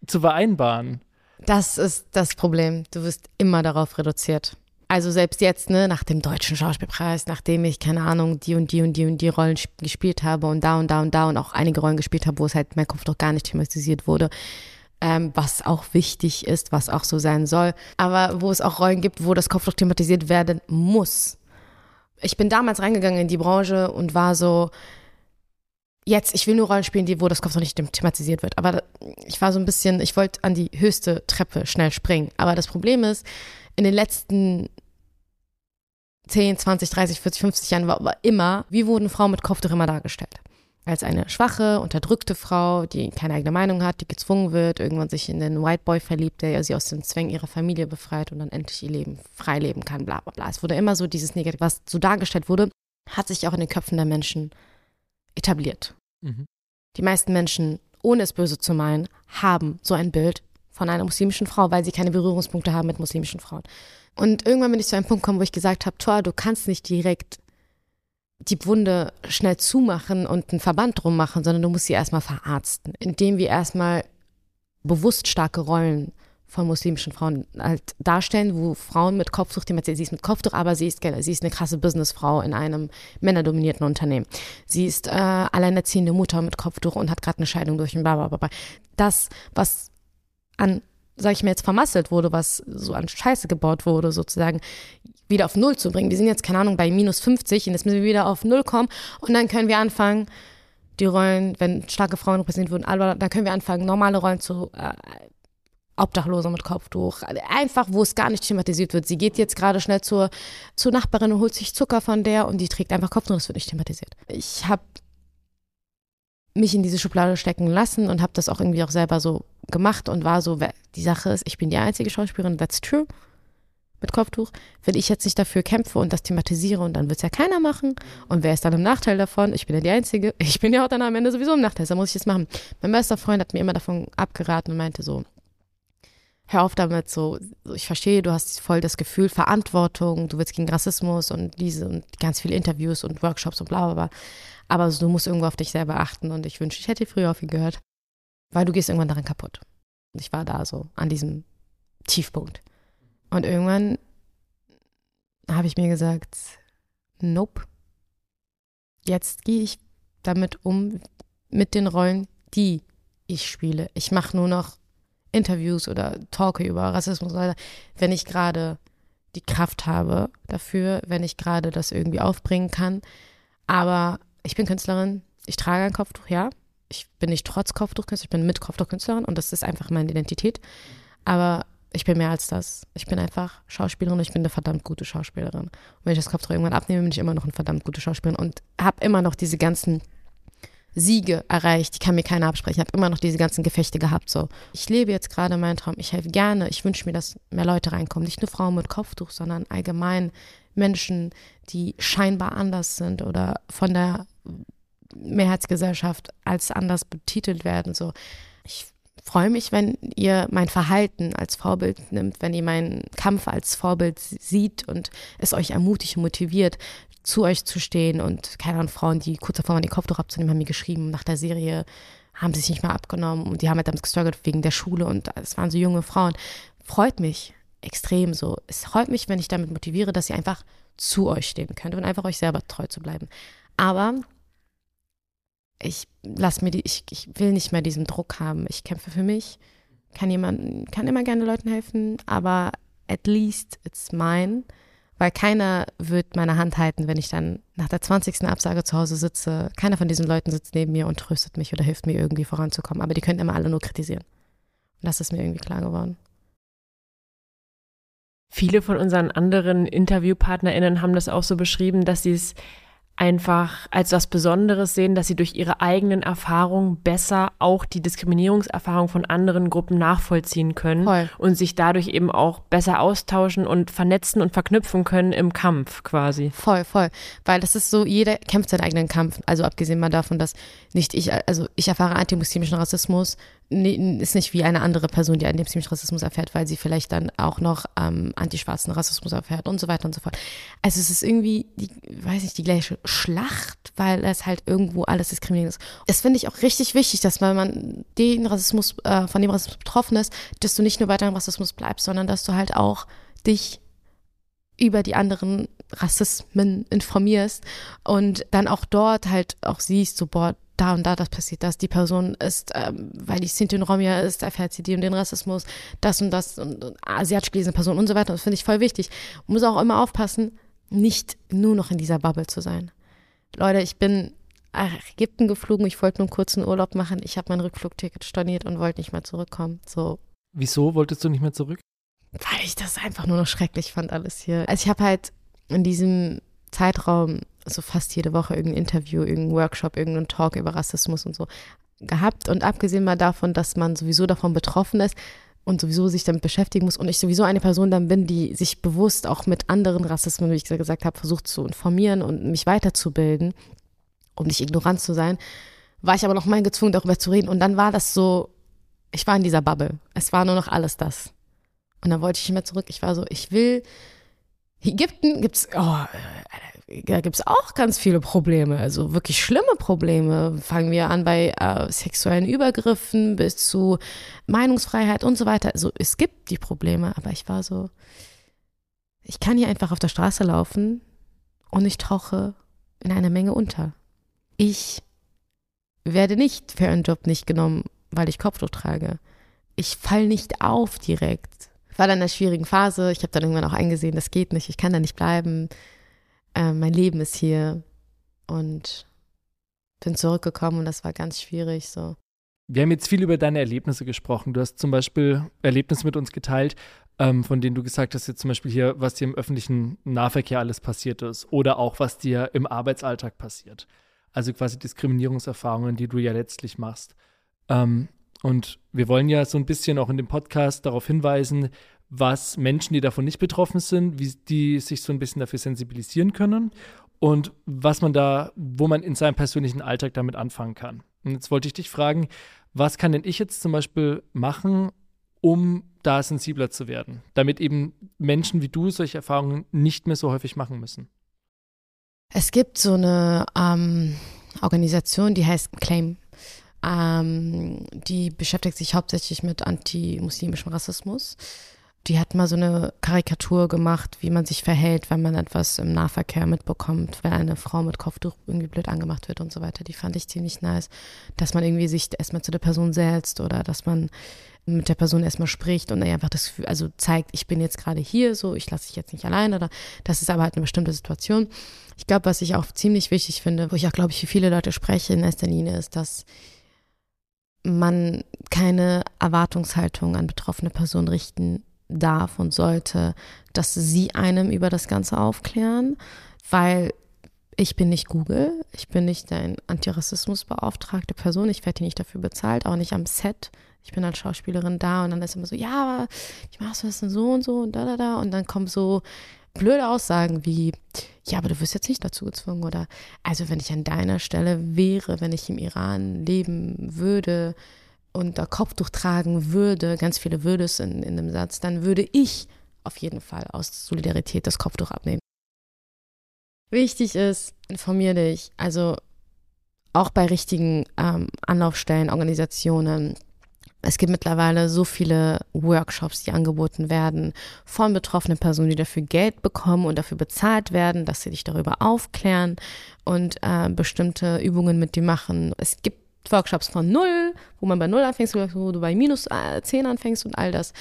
zu vereinbaren. Das ist das Problem. Du wirst immer darauf reduziert. Also selbst jetzt, ne, nach dem deutschen Schauspielpreis, nachdem ich, keine Ahnung, die und die und die und die Rollen gespielt habe und da und da und da und auch einige Rollen gespielt habe, wo es halt mein Kopf doch gar nicht thematisiert wurde, ähm, was auch wichtig ist, was auch so sein soll, aber wo es auch Rollen gibt, wo das Kopftuch thematisiert werden muss. Ich bin damals reingegangen in die Branche und war so, jetzt, ich will nur Rollen spielen, die, wo das Kopf noch nicht thematisiert wird. Aber ich war so ein bisschen, ich wollte an die höchste Treppe schnell springen. Aber das Problem ist, in den letzten 10, 20, 30, 40, 50 Jahren war immer, wie wurden Frauen mit Kopftuch immer dargestellt? Als eine schwache, unterdrückte Frau, die keine eigene Meinung hat, die gezwungen wird, irgendwann sich in den White Boy verliebt, der sie aus den Zwängen ihrer Familie befreit und dann endlich ihr Leben frei leben kann, bla bla bla. Es wurde immer so dieses Negativ, was so dargestellt wurde, hat sich auch in den Köpfen der Menschen etabliert. Mhm. Die meisten Menschen, ohne es böse zu meinen, haben so ein Bild von einer muslimischen Frau, weil sie keine Berührungspunkte haben mit muslimischen Frauen. Und irgendwann bin ich zu einem Punkt gekommen, wo ich gesagt habe, Tor, du kannst nicht direkt die Wunde schnell zumachen und einen Verband drum machen, sondern du musst sie erstmal verarzten, indem wir erstmal bewusst starke Rollen von muslimischen Frauen halt darstellen, wo Frauen mit Kopftuch thematisiert. Sie ist mit Kopftuch, aber sie ist, sie ist eine krasse Businessfrau in einem männerdominierten Unternehmen. Sie ist äh, alleinerziehende Mutter mit Kopftuch und hat gerade eine Scheidung durch bla bla. Das, was an, sag ich mir jetzt, vermasselt wurde, was so an Scheiße gebaut wurde, sozusagen, wieder auf Null zu bringen. Wir sind jetzt, keine Ahnung, bei minus 50 und jetzt müssen wir wieder auf Null kommen und dann können wir anfangen, die Rollen, wenn starke Frauen repräsentiert wurden, aber dann können wir anfangen, normale Rollen zu äh, Obdachlose mit Kopftuch, einfach, wo es gar nicht thematisiert wird. Sie geht jetzt gerade schnell zur, zur Nachbarin und holt sich Zucker von der und die trägt einfach Kopftuch, das wird nicht thematisiert. Ich habe mich in diese Schublade stecken lassen und habe das auch irgendwie auch selber so gemacht und war so, die Sache ist, ich bin die einzige Schauspielerin, that's true, mit Kopftuch. Wenn ich jetzt nicht dafür kämpfe und das thematisiere und dann wird es ja keiner machen und wer ist dann im Nachteil davon? Ich bin ja die Einzige. (laughs) Ich bin ja auch dann am Ende sowieso im Nachteil, da muss ich es machen. Mein bester Freund hat mir immer davon abgeraten und meinte so, hör auf damit, so, ich verstehe, du hast voll das Gefühl, Verantwortung, du willst gegen Rassismus und diese und ganz viele Interviews und Workshops und bla bla bla. Aber du musst irgendwo auf dich selber achten und ich wünsche, ich hätte früher auf ihn gehört, weil du gehst irgendwann daran kaputt. Und ich war da so an diesem Tiefpunkt. Und irgendwann habe ich mir gesagt, nope, jetzt gehe ich damit um, mit den Rollen, die ich spiele. Ich mache nur noch Interviews oder talke über Rassismus, wenn ich gerade die Kraft habe dafür, wenn ich gerade das irgendwie aufbringen kann. Aber ich bin Künstlerin, ich trage ein Kopftuch, ja. Ich bin nicht trotz Kopftuch Künstlerin, ich bin mit Kopftuch Künstlerin und das ist einfach meine Identität. Aber Ich bin mehr als das. Ich bin einfach Schauspielerin. Ich bin eine verdammt gute Schauspielerin. Und wenn ich das Kopftuch irgendwann abnehme, bin ich immer noch eine verdammt gute Schauspielerin und habe immer noch diese ganzen Siege erreicht. Die kann mir keiner absprechen. Ich habe immer noch diese ganzen Gefechte gehabt. So, ich lebe jetzt gerade meinen Traum. Ich helfe gerne. Ich wünsche mir, dass mehr Leute reinkommen. Nicht nur Frauen mit Kopftuch, sondern allgemein Menschen, die scheinbar anders sind oder von der Mehrheitsgesellschaft als anders betitelt werden. So, ich freue mich, wenn ihr mein Verhalten als Vorbild nimmt, wenn ihr meinen Kampf als Vorbild sieht und es euch ermutigt und motiviert, zu euch zu stehen. Und keine Ahnung, Frauen, die kurz davor waren, die Kopftuch abzunehmen, haben mir geschrieben, nach der Serie haben sie sich nicht mehr abgenommen und die haben halt damals gestruggelt wegen der Schule und es waren so junge Frauen. Freut mich extrem so. Es freut mich, wenn ich damit motiviere, dass ihr einfach zu euch stehen könnt und einfach euch selber treu zu bleiben. Aber ich lass mir die, ich, ich will nicht mehr diesen Druck haben. Ich kämpfe für mich, kann jemand, kann immer gerne Leuten helfen, aber at least it's mine, weil keiner wird meine Hand halten, wenn ich dann nach der 20. Absage zu Hause sitze. Keiner von diesen Leuten sitzt neben mir und tröstet mich oder hilft mir irgendwie voranzukommen, aber die können immer alle nur kritisieren. Und das ist mir irgendwie klar geworden. Viele von unseren anderen InterviewpartnerInnen haben das auch so beschrieben, dass sie es einfach als was Besonderes sehen, dass sie durch ihre eigenen Erfahrungen besser auch die Diskriminierungserfahrung von anderen Gruppen nachvollziehen können Voll. und sich dadurch eben auch besser austauschen und vernetzen und verknüpfen können im Kampf quasi. Voll, voll. Weil das ist so, jeder kämpft seinen eigenen Kampf. Also abgesehen mal davon, dass nicht ich, also ich erfahre antimuslimischen Rassismus, ist nicht wie eine andere Person, die antimuslimischen Rassismus erfährt, weil sie vielleicht dann auch noch ähm, antischwarzen Rassismus erfährt und so weiter und so fort. Also es ist irgendwie, die, weiß nicht, die gleiche Schlacht, weil es halt irgendwo alles diskriminierend ist. Das finde ich auch richtig wichtig, dass wenn man den Rassismus, äh, von dem Rassismus betroffen ist, dass du nicht nur bei deinem Rassismus bleibst, sondern dass du halt auch dich über die anderen Rassismen informierst und dann auch dort halt auch siehst, so, boah, da und da das passiert das, die Person ist, ähm, weil die Sinti und Romja ist, erfährt sie die und den Rassismus, das und das und, und asiatisch gelesene Person und so weiter. Das finde ich voll wichtig. Man muss auch immer aufpassen, nicht nur noch in dieser Bubble zu sein. Leute, ich bin nach Ägypten geflogen, ich wollte nur einen kurzen Urlaub machen, ich habe mein Rückflugticket storniert und wollte nicht mehr zurückkommen. So. Wieso wolltest du nicht mehr zurück? Weil ich das einfach nur noch schrecklich fand, alles hier. Also ich habe halt in diesem Zeitraum so fast jede Woche irgendein Interview, irgendein Workshop, irgendein Talk über Rassismus und so gehabt. Und abgesehen mal davon, dass man sowieso davon betroffen ist und sowieso sich damit beschäftigen muss und ich sowieso eine Person dann bin, die sich bewusst auch mit anderen Rassismen, wie ich gesagt habe, versucht zu informieren und mich weiterzubilden, um nicht ignorant zu sein, war ich aber noch mal gezwungen, darüber zu reden. Und dann war das so, ich war in dieser Bubble. Es war nur noch alles das. Und dann wollte ich nicht mehr zurück. Ich war so, ich will Ägypten gibt's, oh, da gibt es auch ganz viele Probleme, also wirklich schlimme Probleme. Fangen wir an bei äh, sexuellen Übergriffen bis zu Meinungsfreiheit und so weiter. Also es gibt die Probleme, aber ich war so, ich kann hier einfach auf der Straße laufen und ich tauche in einer Menge unter. Ich werde nicht für einen Job nicht genommen, weil ich Kopftuch trage. Ich fall nicht auf direkt. Ich war dann in einer schwierigen Phase. Ich habe dann irgendwann auch eingesehen, das geht nicht, ich kann da nicht bleiben äh, mein Leben ist hier und bin zurückgekommen und das war ganz schwierig so. Wir haben jetzt viel über deine Erlebnisse gesprochen. Du hast zum Beispiel Erlebnisse mit uns geteilt, ähm, von denen du gesagt hast, jetzt zum Beispiel hier, was dir im öffentlichen Nahverkehr alles passiert ist oder auch was dir im Arbeitsalltag passiert. Also quasi Diskriminierungserfahrungen, die du ja letztlich machst. Ähm, und wir wollen ja so ein bisschen auch in dem Podcast darauf hinweisen, was Menschen, die davon nicht betroffen sind, wie die sich so ein bisschen dafür sensibilisieren können und was man da, wo man in seinem persönlichen Alltag damit anfangen kann. Und jetzt wollte ich dich fragen, was kann denn ich jetzt zum Beispiel machen, um da sensibler zu werden, damit eben Menschen wie du solche Erfahrungen nicht mehr so häufig machen müssen? Es gibt so eine ähm, Organisation, die heißt Claim. Ähm, die beschäftigt sich hauptsächlich mit antimuslimischem Rassismus die hat mal so eine Karikatur gemacht, wie man sich verhält, wenn man etwas im Nahverkehr mitbekommt, wenn eine Frau mit Kopftuch irgendwie blöd angemacht wird und so weiter. Die fand ich ziemlich nice, dass man irgendwie sich erstmal zu der Person setzt oder dass man mit der Person erstmal spricht und einfach das Gefühl, also zeigt, ich bin jetzt gerade hier, so, ich lasse dich jetzt nicht allein oder das ist aber halt eine bestimmte Situation. Ich glaube, was ich auch ziemlich wichtig finde, wo ich auch, glaube ich, für viele Leute spreche in erster Linie, ist, dass man keine Erwartungshaltung an betroffene Personen richten darf und sollte, dass sie einem über das Ganze aufklären, weil ich bin nicht Google, ich bin nicht dein Antirassismusbeauftragte Person, ich werde hier nicht dafür bezahlt, auch nicht am Set. Ich bin als Schauspielerin da und dann ist immer so, ja, aber wie machst du das denn so und so und da, da, da. Und dann kommen so blöde Aussagen wie, ja, aber du wirst jetzt nicht dazu gezwungen oder, also wenn ich an deiner Stelle wäre, wenn ich im Iran leben würde und Kopftuch tragen würde, ganz viele Würdes in, in dem Satz, dann würde ich auf jeden Fall aus Solidarität das Kopftuch abnehmen. Wichtig ist, informier dich. Also auch bei richtigen ähm, Anlaufstellen, Organisationen. Es gibt mittlerweile so viele Workshops, die angeboten werden von betroffenen Personen, die dafür Geld bekommen und dafür bezahlt werden, dass sie dich darüber aufklären und äh, bestimmte Übungen mit dir machen. Es gibt Workshops von null, wo man bei null anfängst, wo du bei minus äh, zehn anfängst und all das.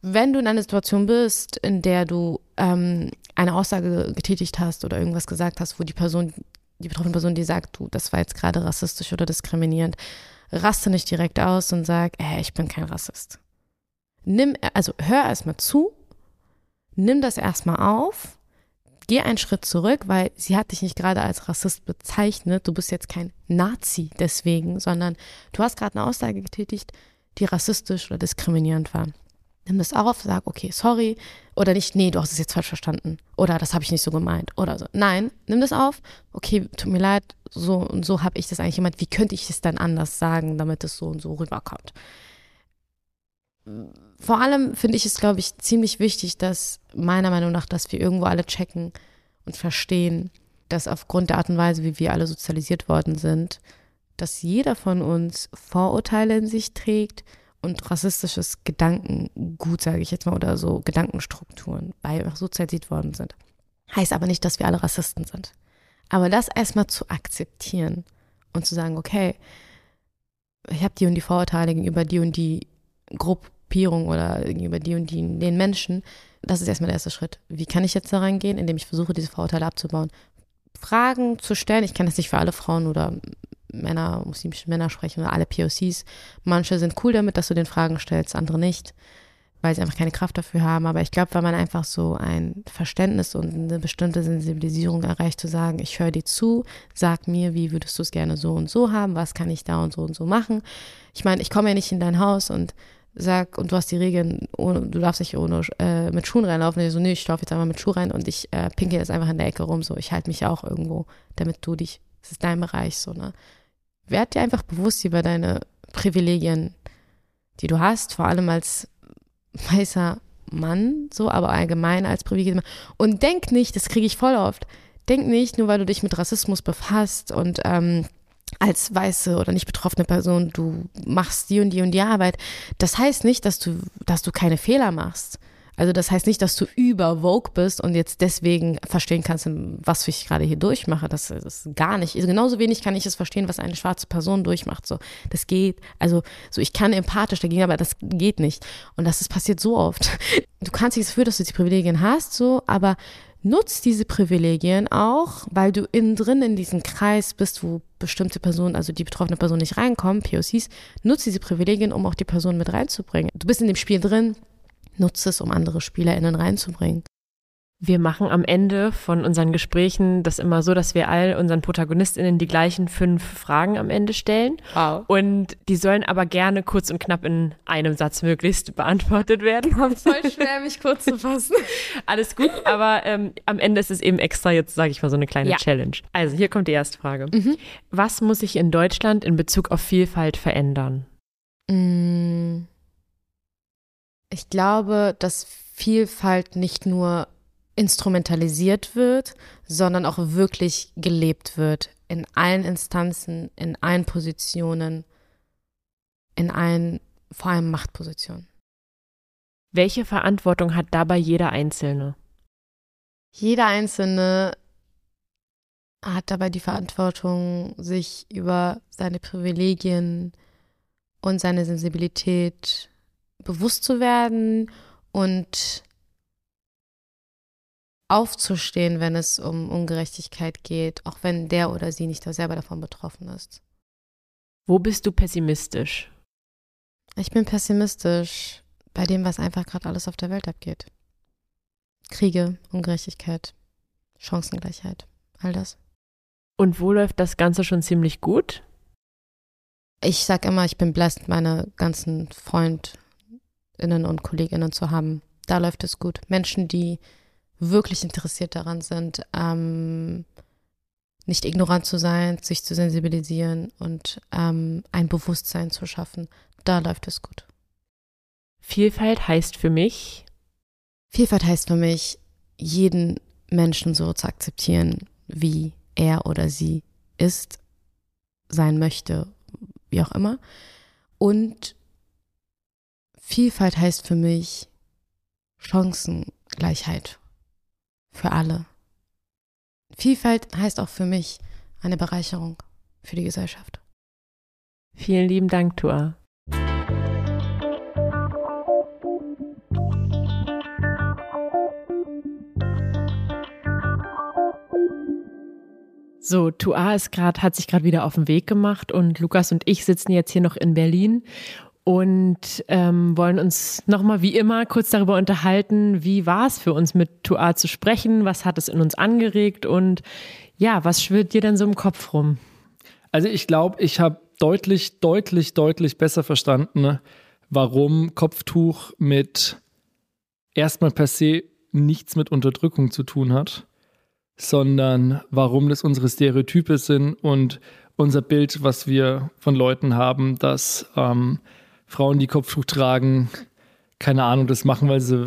Wenn du in einer Situation bist, in der du ähm, eine Aussage getätigt hast oder irgendwas gesagt hast, wo die Person, die betroffene Person dir sagt, du, das war jetzt gerade rassistisch oder diskriminierend, raste nicht direkt aus und sag, hey, ich bin kein Rassist. Nimm, also hör erstmal zu, nimm das erstmal auf, geh einen Schritt zurück, weil sie hat dich nicht gerade als Rassist bezeichnet, du bist jetzt kein Nazi deswegen, sondern du hast gerade eine Aussage getätigt, die rassistisch oder diskriminierend war nimm das auf, sag, okay, sorry. Oder nicht, nee, du hast es jetzt falsch verstanden. Oder das habe ich nicht so gemeint. Oder so. Nein, nimm das auf. Okay, tut mir leid, so und so habe ich das eigentlich gemeint. Wie könnte ich es dann anders sagen, damit es so und so rüberkommt? Vor allem finde ich es, glaube ich, ziemlich wichtig, dass meiner Meinung nach, dass wir irgendwo alle checken und verstehen, dass aufgrund der Art und Weise, wie wir alle sozialisiert worden sind, dass jeder von uns Vorurteile in sich trägt und rassistisches Gedankengut, sage ich jetzt mal, oder so Gedankenstrukturen, weil wir sozialisiert worden sind. Heißt aber nicht, dass wir alle Rassisten sind. Aber das erstmal zu akzeptieren und zu sagen, okay, ich habe die und die Vorurteile gegenüber die und die Gruppierung oder gegenüber die und die den Menschen, das ist erstmal der erste Schritt. Wie kann ich jetzt da reingehen, indem ich versuche, diese Vorurteile abzubauen? Fragen zu stellen, ich kann das nicht für alle Frauen oder Männer, muslimische Männer sprechen oder alle POCs. Manche sind cool damit, dass du den Fragen stellst, andere nicht, weil sie einfach keine Kraft dafür haben. Aber ich glaube, wenn man einfach so ein Verständnis und eine bestimmte Sensibilisierung erreicht, zu sagen, ich höre dir zu, sag mir, wie würdest du es gerne so und so haben, was kann ich da und so und so machen. Ich meine, ich komme ja nicht in dein Haus und sag, und du hast die Regeln, ohne, du darfst nicht ohne, äh, mit Schuhen reinlaufen. Und ich so, nee, ich laufe jetzt einfach mit Schuh rein und ich äh, pinke jetzt einfach in der Ecke rum. So, ich halte mich auch irgendwo, damit du dich, das ist dein Bereich, so, ne? werd dir einfach bewusst über deine Privilegien, die du hast, vor allem als weißer Mann, so, aber allgemein als Privilegien. Und denk nicht, das kriege ich voll oft, denk nicht, nur weil du dich mit Rassismus befasst und ähm, als weiße oder nicht betroffene Person, du machst die und die und die Arbeit. Das heißt nicht, dass du, dass du keine Fehler machst. Also das heißt nicht, dass du über Vogue bist und jetzt deswegen verstehen kannst, was ich gerade hier durchmache. Das, ist gar nicht. Also genauso wenig kann ich es verstehen, was eine schwarze Person durchmacht. So, das geht. Also so, ich kann empathisch dagegen, aber das geht nicht. Und das ist passiert so oft. Du kannst nicht dafür, dass du die Privilegien hast, so, aber nutz diese Privilegien auch, weil du innen drin in diesem Kreis bist, wo bestimmte Personen, also die betroffene Person nicht reinkommen, POCs, nutz diese Privilegien, um auch die Person mit reinzubringen. Du bist in dem Spiel drin, nutze es, um andere SpielerInnen reinzubringen. Wir machen am Ende von unseren Gesprächen das immer so, dass wir all unseren ProtagonistInnen die gleichen fünf Fragen am Ende stellen. Wow. Und die sollen aber gerne kurz und knapp in einem Satz möglichst beantwortet werden. Voll schwer, mich kurz zu fassen. (laughs) Alles gut, aber ähm, am Ende ist es eben extra jetzt, sage ich mal, so eine kleine Ja. Challenge. Also hier kommt die erste Frage. Mhm. Was muss sich in Deutschland in Bezug auf Vielfalt verändern? Mm. Ich glaube, dass Vielfalt nicht nur instrumentalisiert wird, sondern auch wirklich gelebt wird. In allen Instanzen, in allen Positionen, in allen, vor allem Machtpositionen. Welche Verantwortung hat dabei jeder Einzelne? Jeder Einzelne hat dabei die Verantwortung, sich über seine Privilegien und seine Sensibilität bewusst zu werden und aufzustehen, wenn es um Ungerechtigkeit geht, auch wenn der oder sie nicht selber davon betroffen ist. Wo bist du pessimistisch? Ich bin pessimistisch bei dem, was einfach gerade alles auf der Welt abgeht. Kriege, Ungerechtigkeit, Chancengleichheit, all das. Und wo läuft das Ganze schon ziemlich gut? Ich sag immer, ich bin blessed, meine ganzen FreundInnen und KollegInnen zu haben. Da läuft es gut. Menschen, die wirklich interessiert daran sind, ähm, nicht ignorant zu sein, sich zu sensibilisieren und ähm, ein Bewusstsein zu schaffen. Da läuft es gut. Vielfalt heißt für mich? Vielfalt heißt für mich, jeden Menschen so zu akzeptieren, wie er oder sie ist, sein möchte, wie auch immer. Und Vielfalt heißt für mich Chancengleichheit für alle. Vielfalt heißt auch für mich eine Bereicherung für die Gesellschaft. Vielen lieben Dank, Tua. So, Tua ist grad, hat sich gerade wieder auf den Weg gemacht und Lukas und ich sitzen jetzt hier noch in Berlin und ähm, wollen uns nochmal wie immer kurz darüber unterhalten, wie war es für uns mit Tua zu sprechen, was hat es in uns angeregt und ja, was schwirrt dir denn so im Kopf rum? Also ich glaube, ich habe deutlich, deutlich, deutlich besser verstanden, warum Kopftuch mit erstmal per se nichts mit Unterdrückung zu tun hat, sondern warum das unsere Stereotype sind und unser Bild, was wir von Leuten haben, dass ähm, Frauen, die Kopftuch tragen, keine Ahnung, das machen, weil sie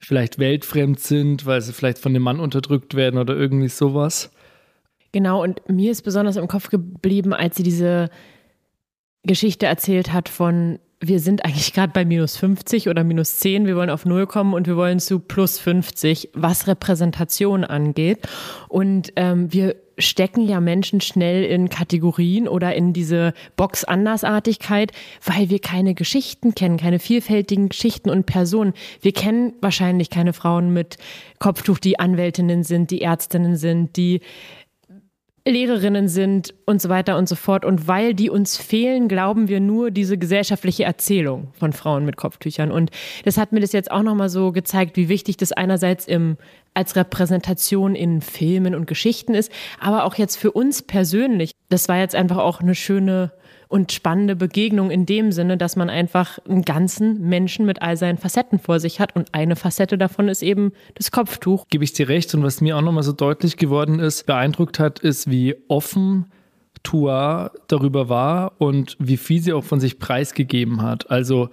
vielleicht weltfremd sind, weil sie vielleicht von dem Mann unterdrückt werden oder irgendwie sowas. Genau, und mir ist besonders im Kopf geblieben, als sie diese Geschichte erzählt hat von, wir sind eigentlich gerade bei minus 50 oder minus 10, wir wollen auf Null kommen und wir wollen zu plus 50, was Repräsentation angeht. Und ähm, wir stecken ja Menschen schnell in Kategorien oder in diese Box Andersartigkeit, weil wir keine Geschichten kennen, keine vielfältigen Geschichten und Personen. Wir kennen wahrscheinlich keine Frauen mit Kopftuch, die Anwältinnen sind, die Ärztinnen sind, die Lehrerinnen sind und so weiter und so fort. Und weil die uns fehlen, glauben wir nur diese gesellschaftliche Erzählung von Frauen mit Kopftüchern. Und das hat mir das jetzt auch nochmal so gezeigt, wie wichtig das einerseits im, als Repräsentation in Filmen und Geschichten ist, aber auch jetzt für uns persönlich. Das war jetzt einfach auch eine schöne und spannende Begegnung in dem Sinne, dass man einfach einen ganzen Menschen mit all seinen Facetten vor sich hat. Und eine Facette davon ist eben das Kopftuch. Gebe ich dir recht. Und was mir auch nochmal so deutlich geworden ist, beeindruckt hat, ist, wie offen Tua darüber war und wie viel sie auch von sich preisgegeben hat. Also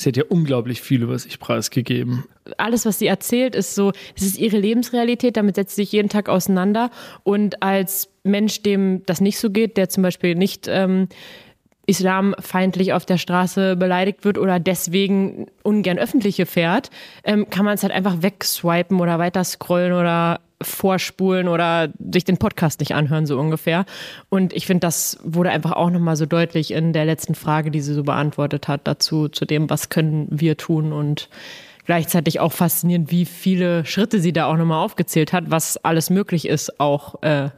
Sie hat ja unglaublich viel über sich preisgegeben. Alles, was sie erzählt, ist so, es ist ihre Lebensrealität, damit setzt sie sich jeden Tag auseinander. Und als Mensch, dem das nicht so geht, der zum Beispiel nicht ähm, islamfeindlich auf der Straße beleidigt wird oder deswegen ungern öffentliche fährt, ähm, kann man es halt einfach wegswipen oder weiter scrollen oder vorspulen oder sich den Podcast nicht anhören, so ungefähr. Und ich finde, das wurde einfach auch nochmal so deutlich in der letzten Frage, die sie so beantwortet hat, dazu, zu dem, was können wir tun und gleichzeitig auch faszinierend, wie viele Schritte sie da auch nochmal aufgezählt hat, was alles möglich ist, auch äh,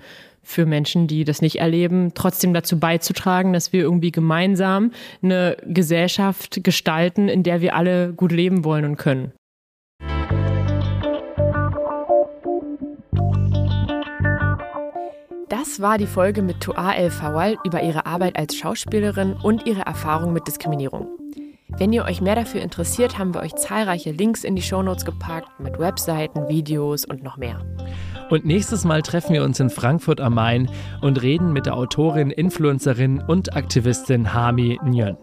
für Menschen, die das nicht erleben, trotzdem dazu beizutragen, dass wir irgendwie gemeinsam eine Gesellschaft gestalten, in der wir alle gut leben wollen und können. Das war die Folge mit Toa El Fawal über ihre Arbeit als Schauspielerin und ihre Erfahrung mit Diskriminierung. Wenn ihr euch mehr dafür interessiert, haben wir euch zahlreiche Links in die Shownotes gepackt mit Webseiten, Videos und noch mehr. Und nächstes Mal treffen wir uns in Frankfurt am Main und reden mit der Autorin, Influencerin und Aktivistin Hami Nguyen.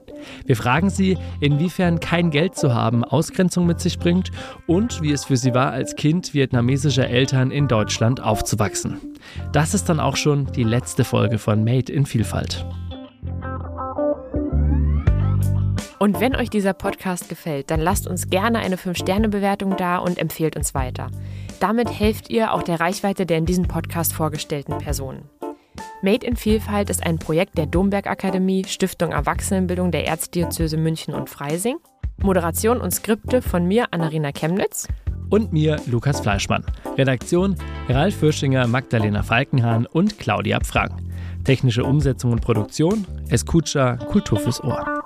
Wir fragen sie, inwiefern kein Geld zu haben Ausgrenzung mit sich bringt und wie es für sie war, als Kind vietnamesischer Eltern in Deutschland aufzuwachsen. Das ist dann auch schon die letzte Folge von Made in Vielfalt. Und wenn euch dieser Podcast gefällt, dann lasst uns gerne eine 5-Sterne-Bewertung da und empfehlt uns weiter. Damit helft ihr auch der Reichweite der in diesem Podcast vorgestellten Personen. Made in Vielfalt ist ein Projekt der Domberg Akademie, Stiftung Erwachsenenbildung der Erzdiözese München und Freising. Moderation und Skripte von mir, Annarina Chemnitz. Und mir, Lukas Fleischmann. Redaktion, Ralf Fürschinger, Magdalena Falkenhahn und Claudia Pfrang. Technische Umsetzung und Produktion, Escucha Kultur fürs Ohr.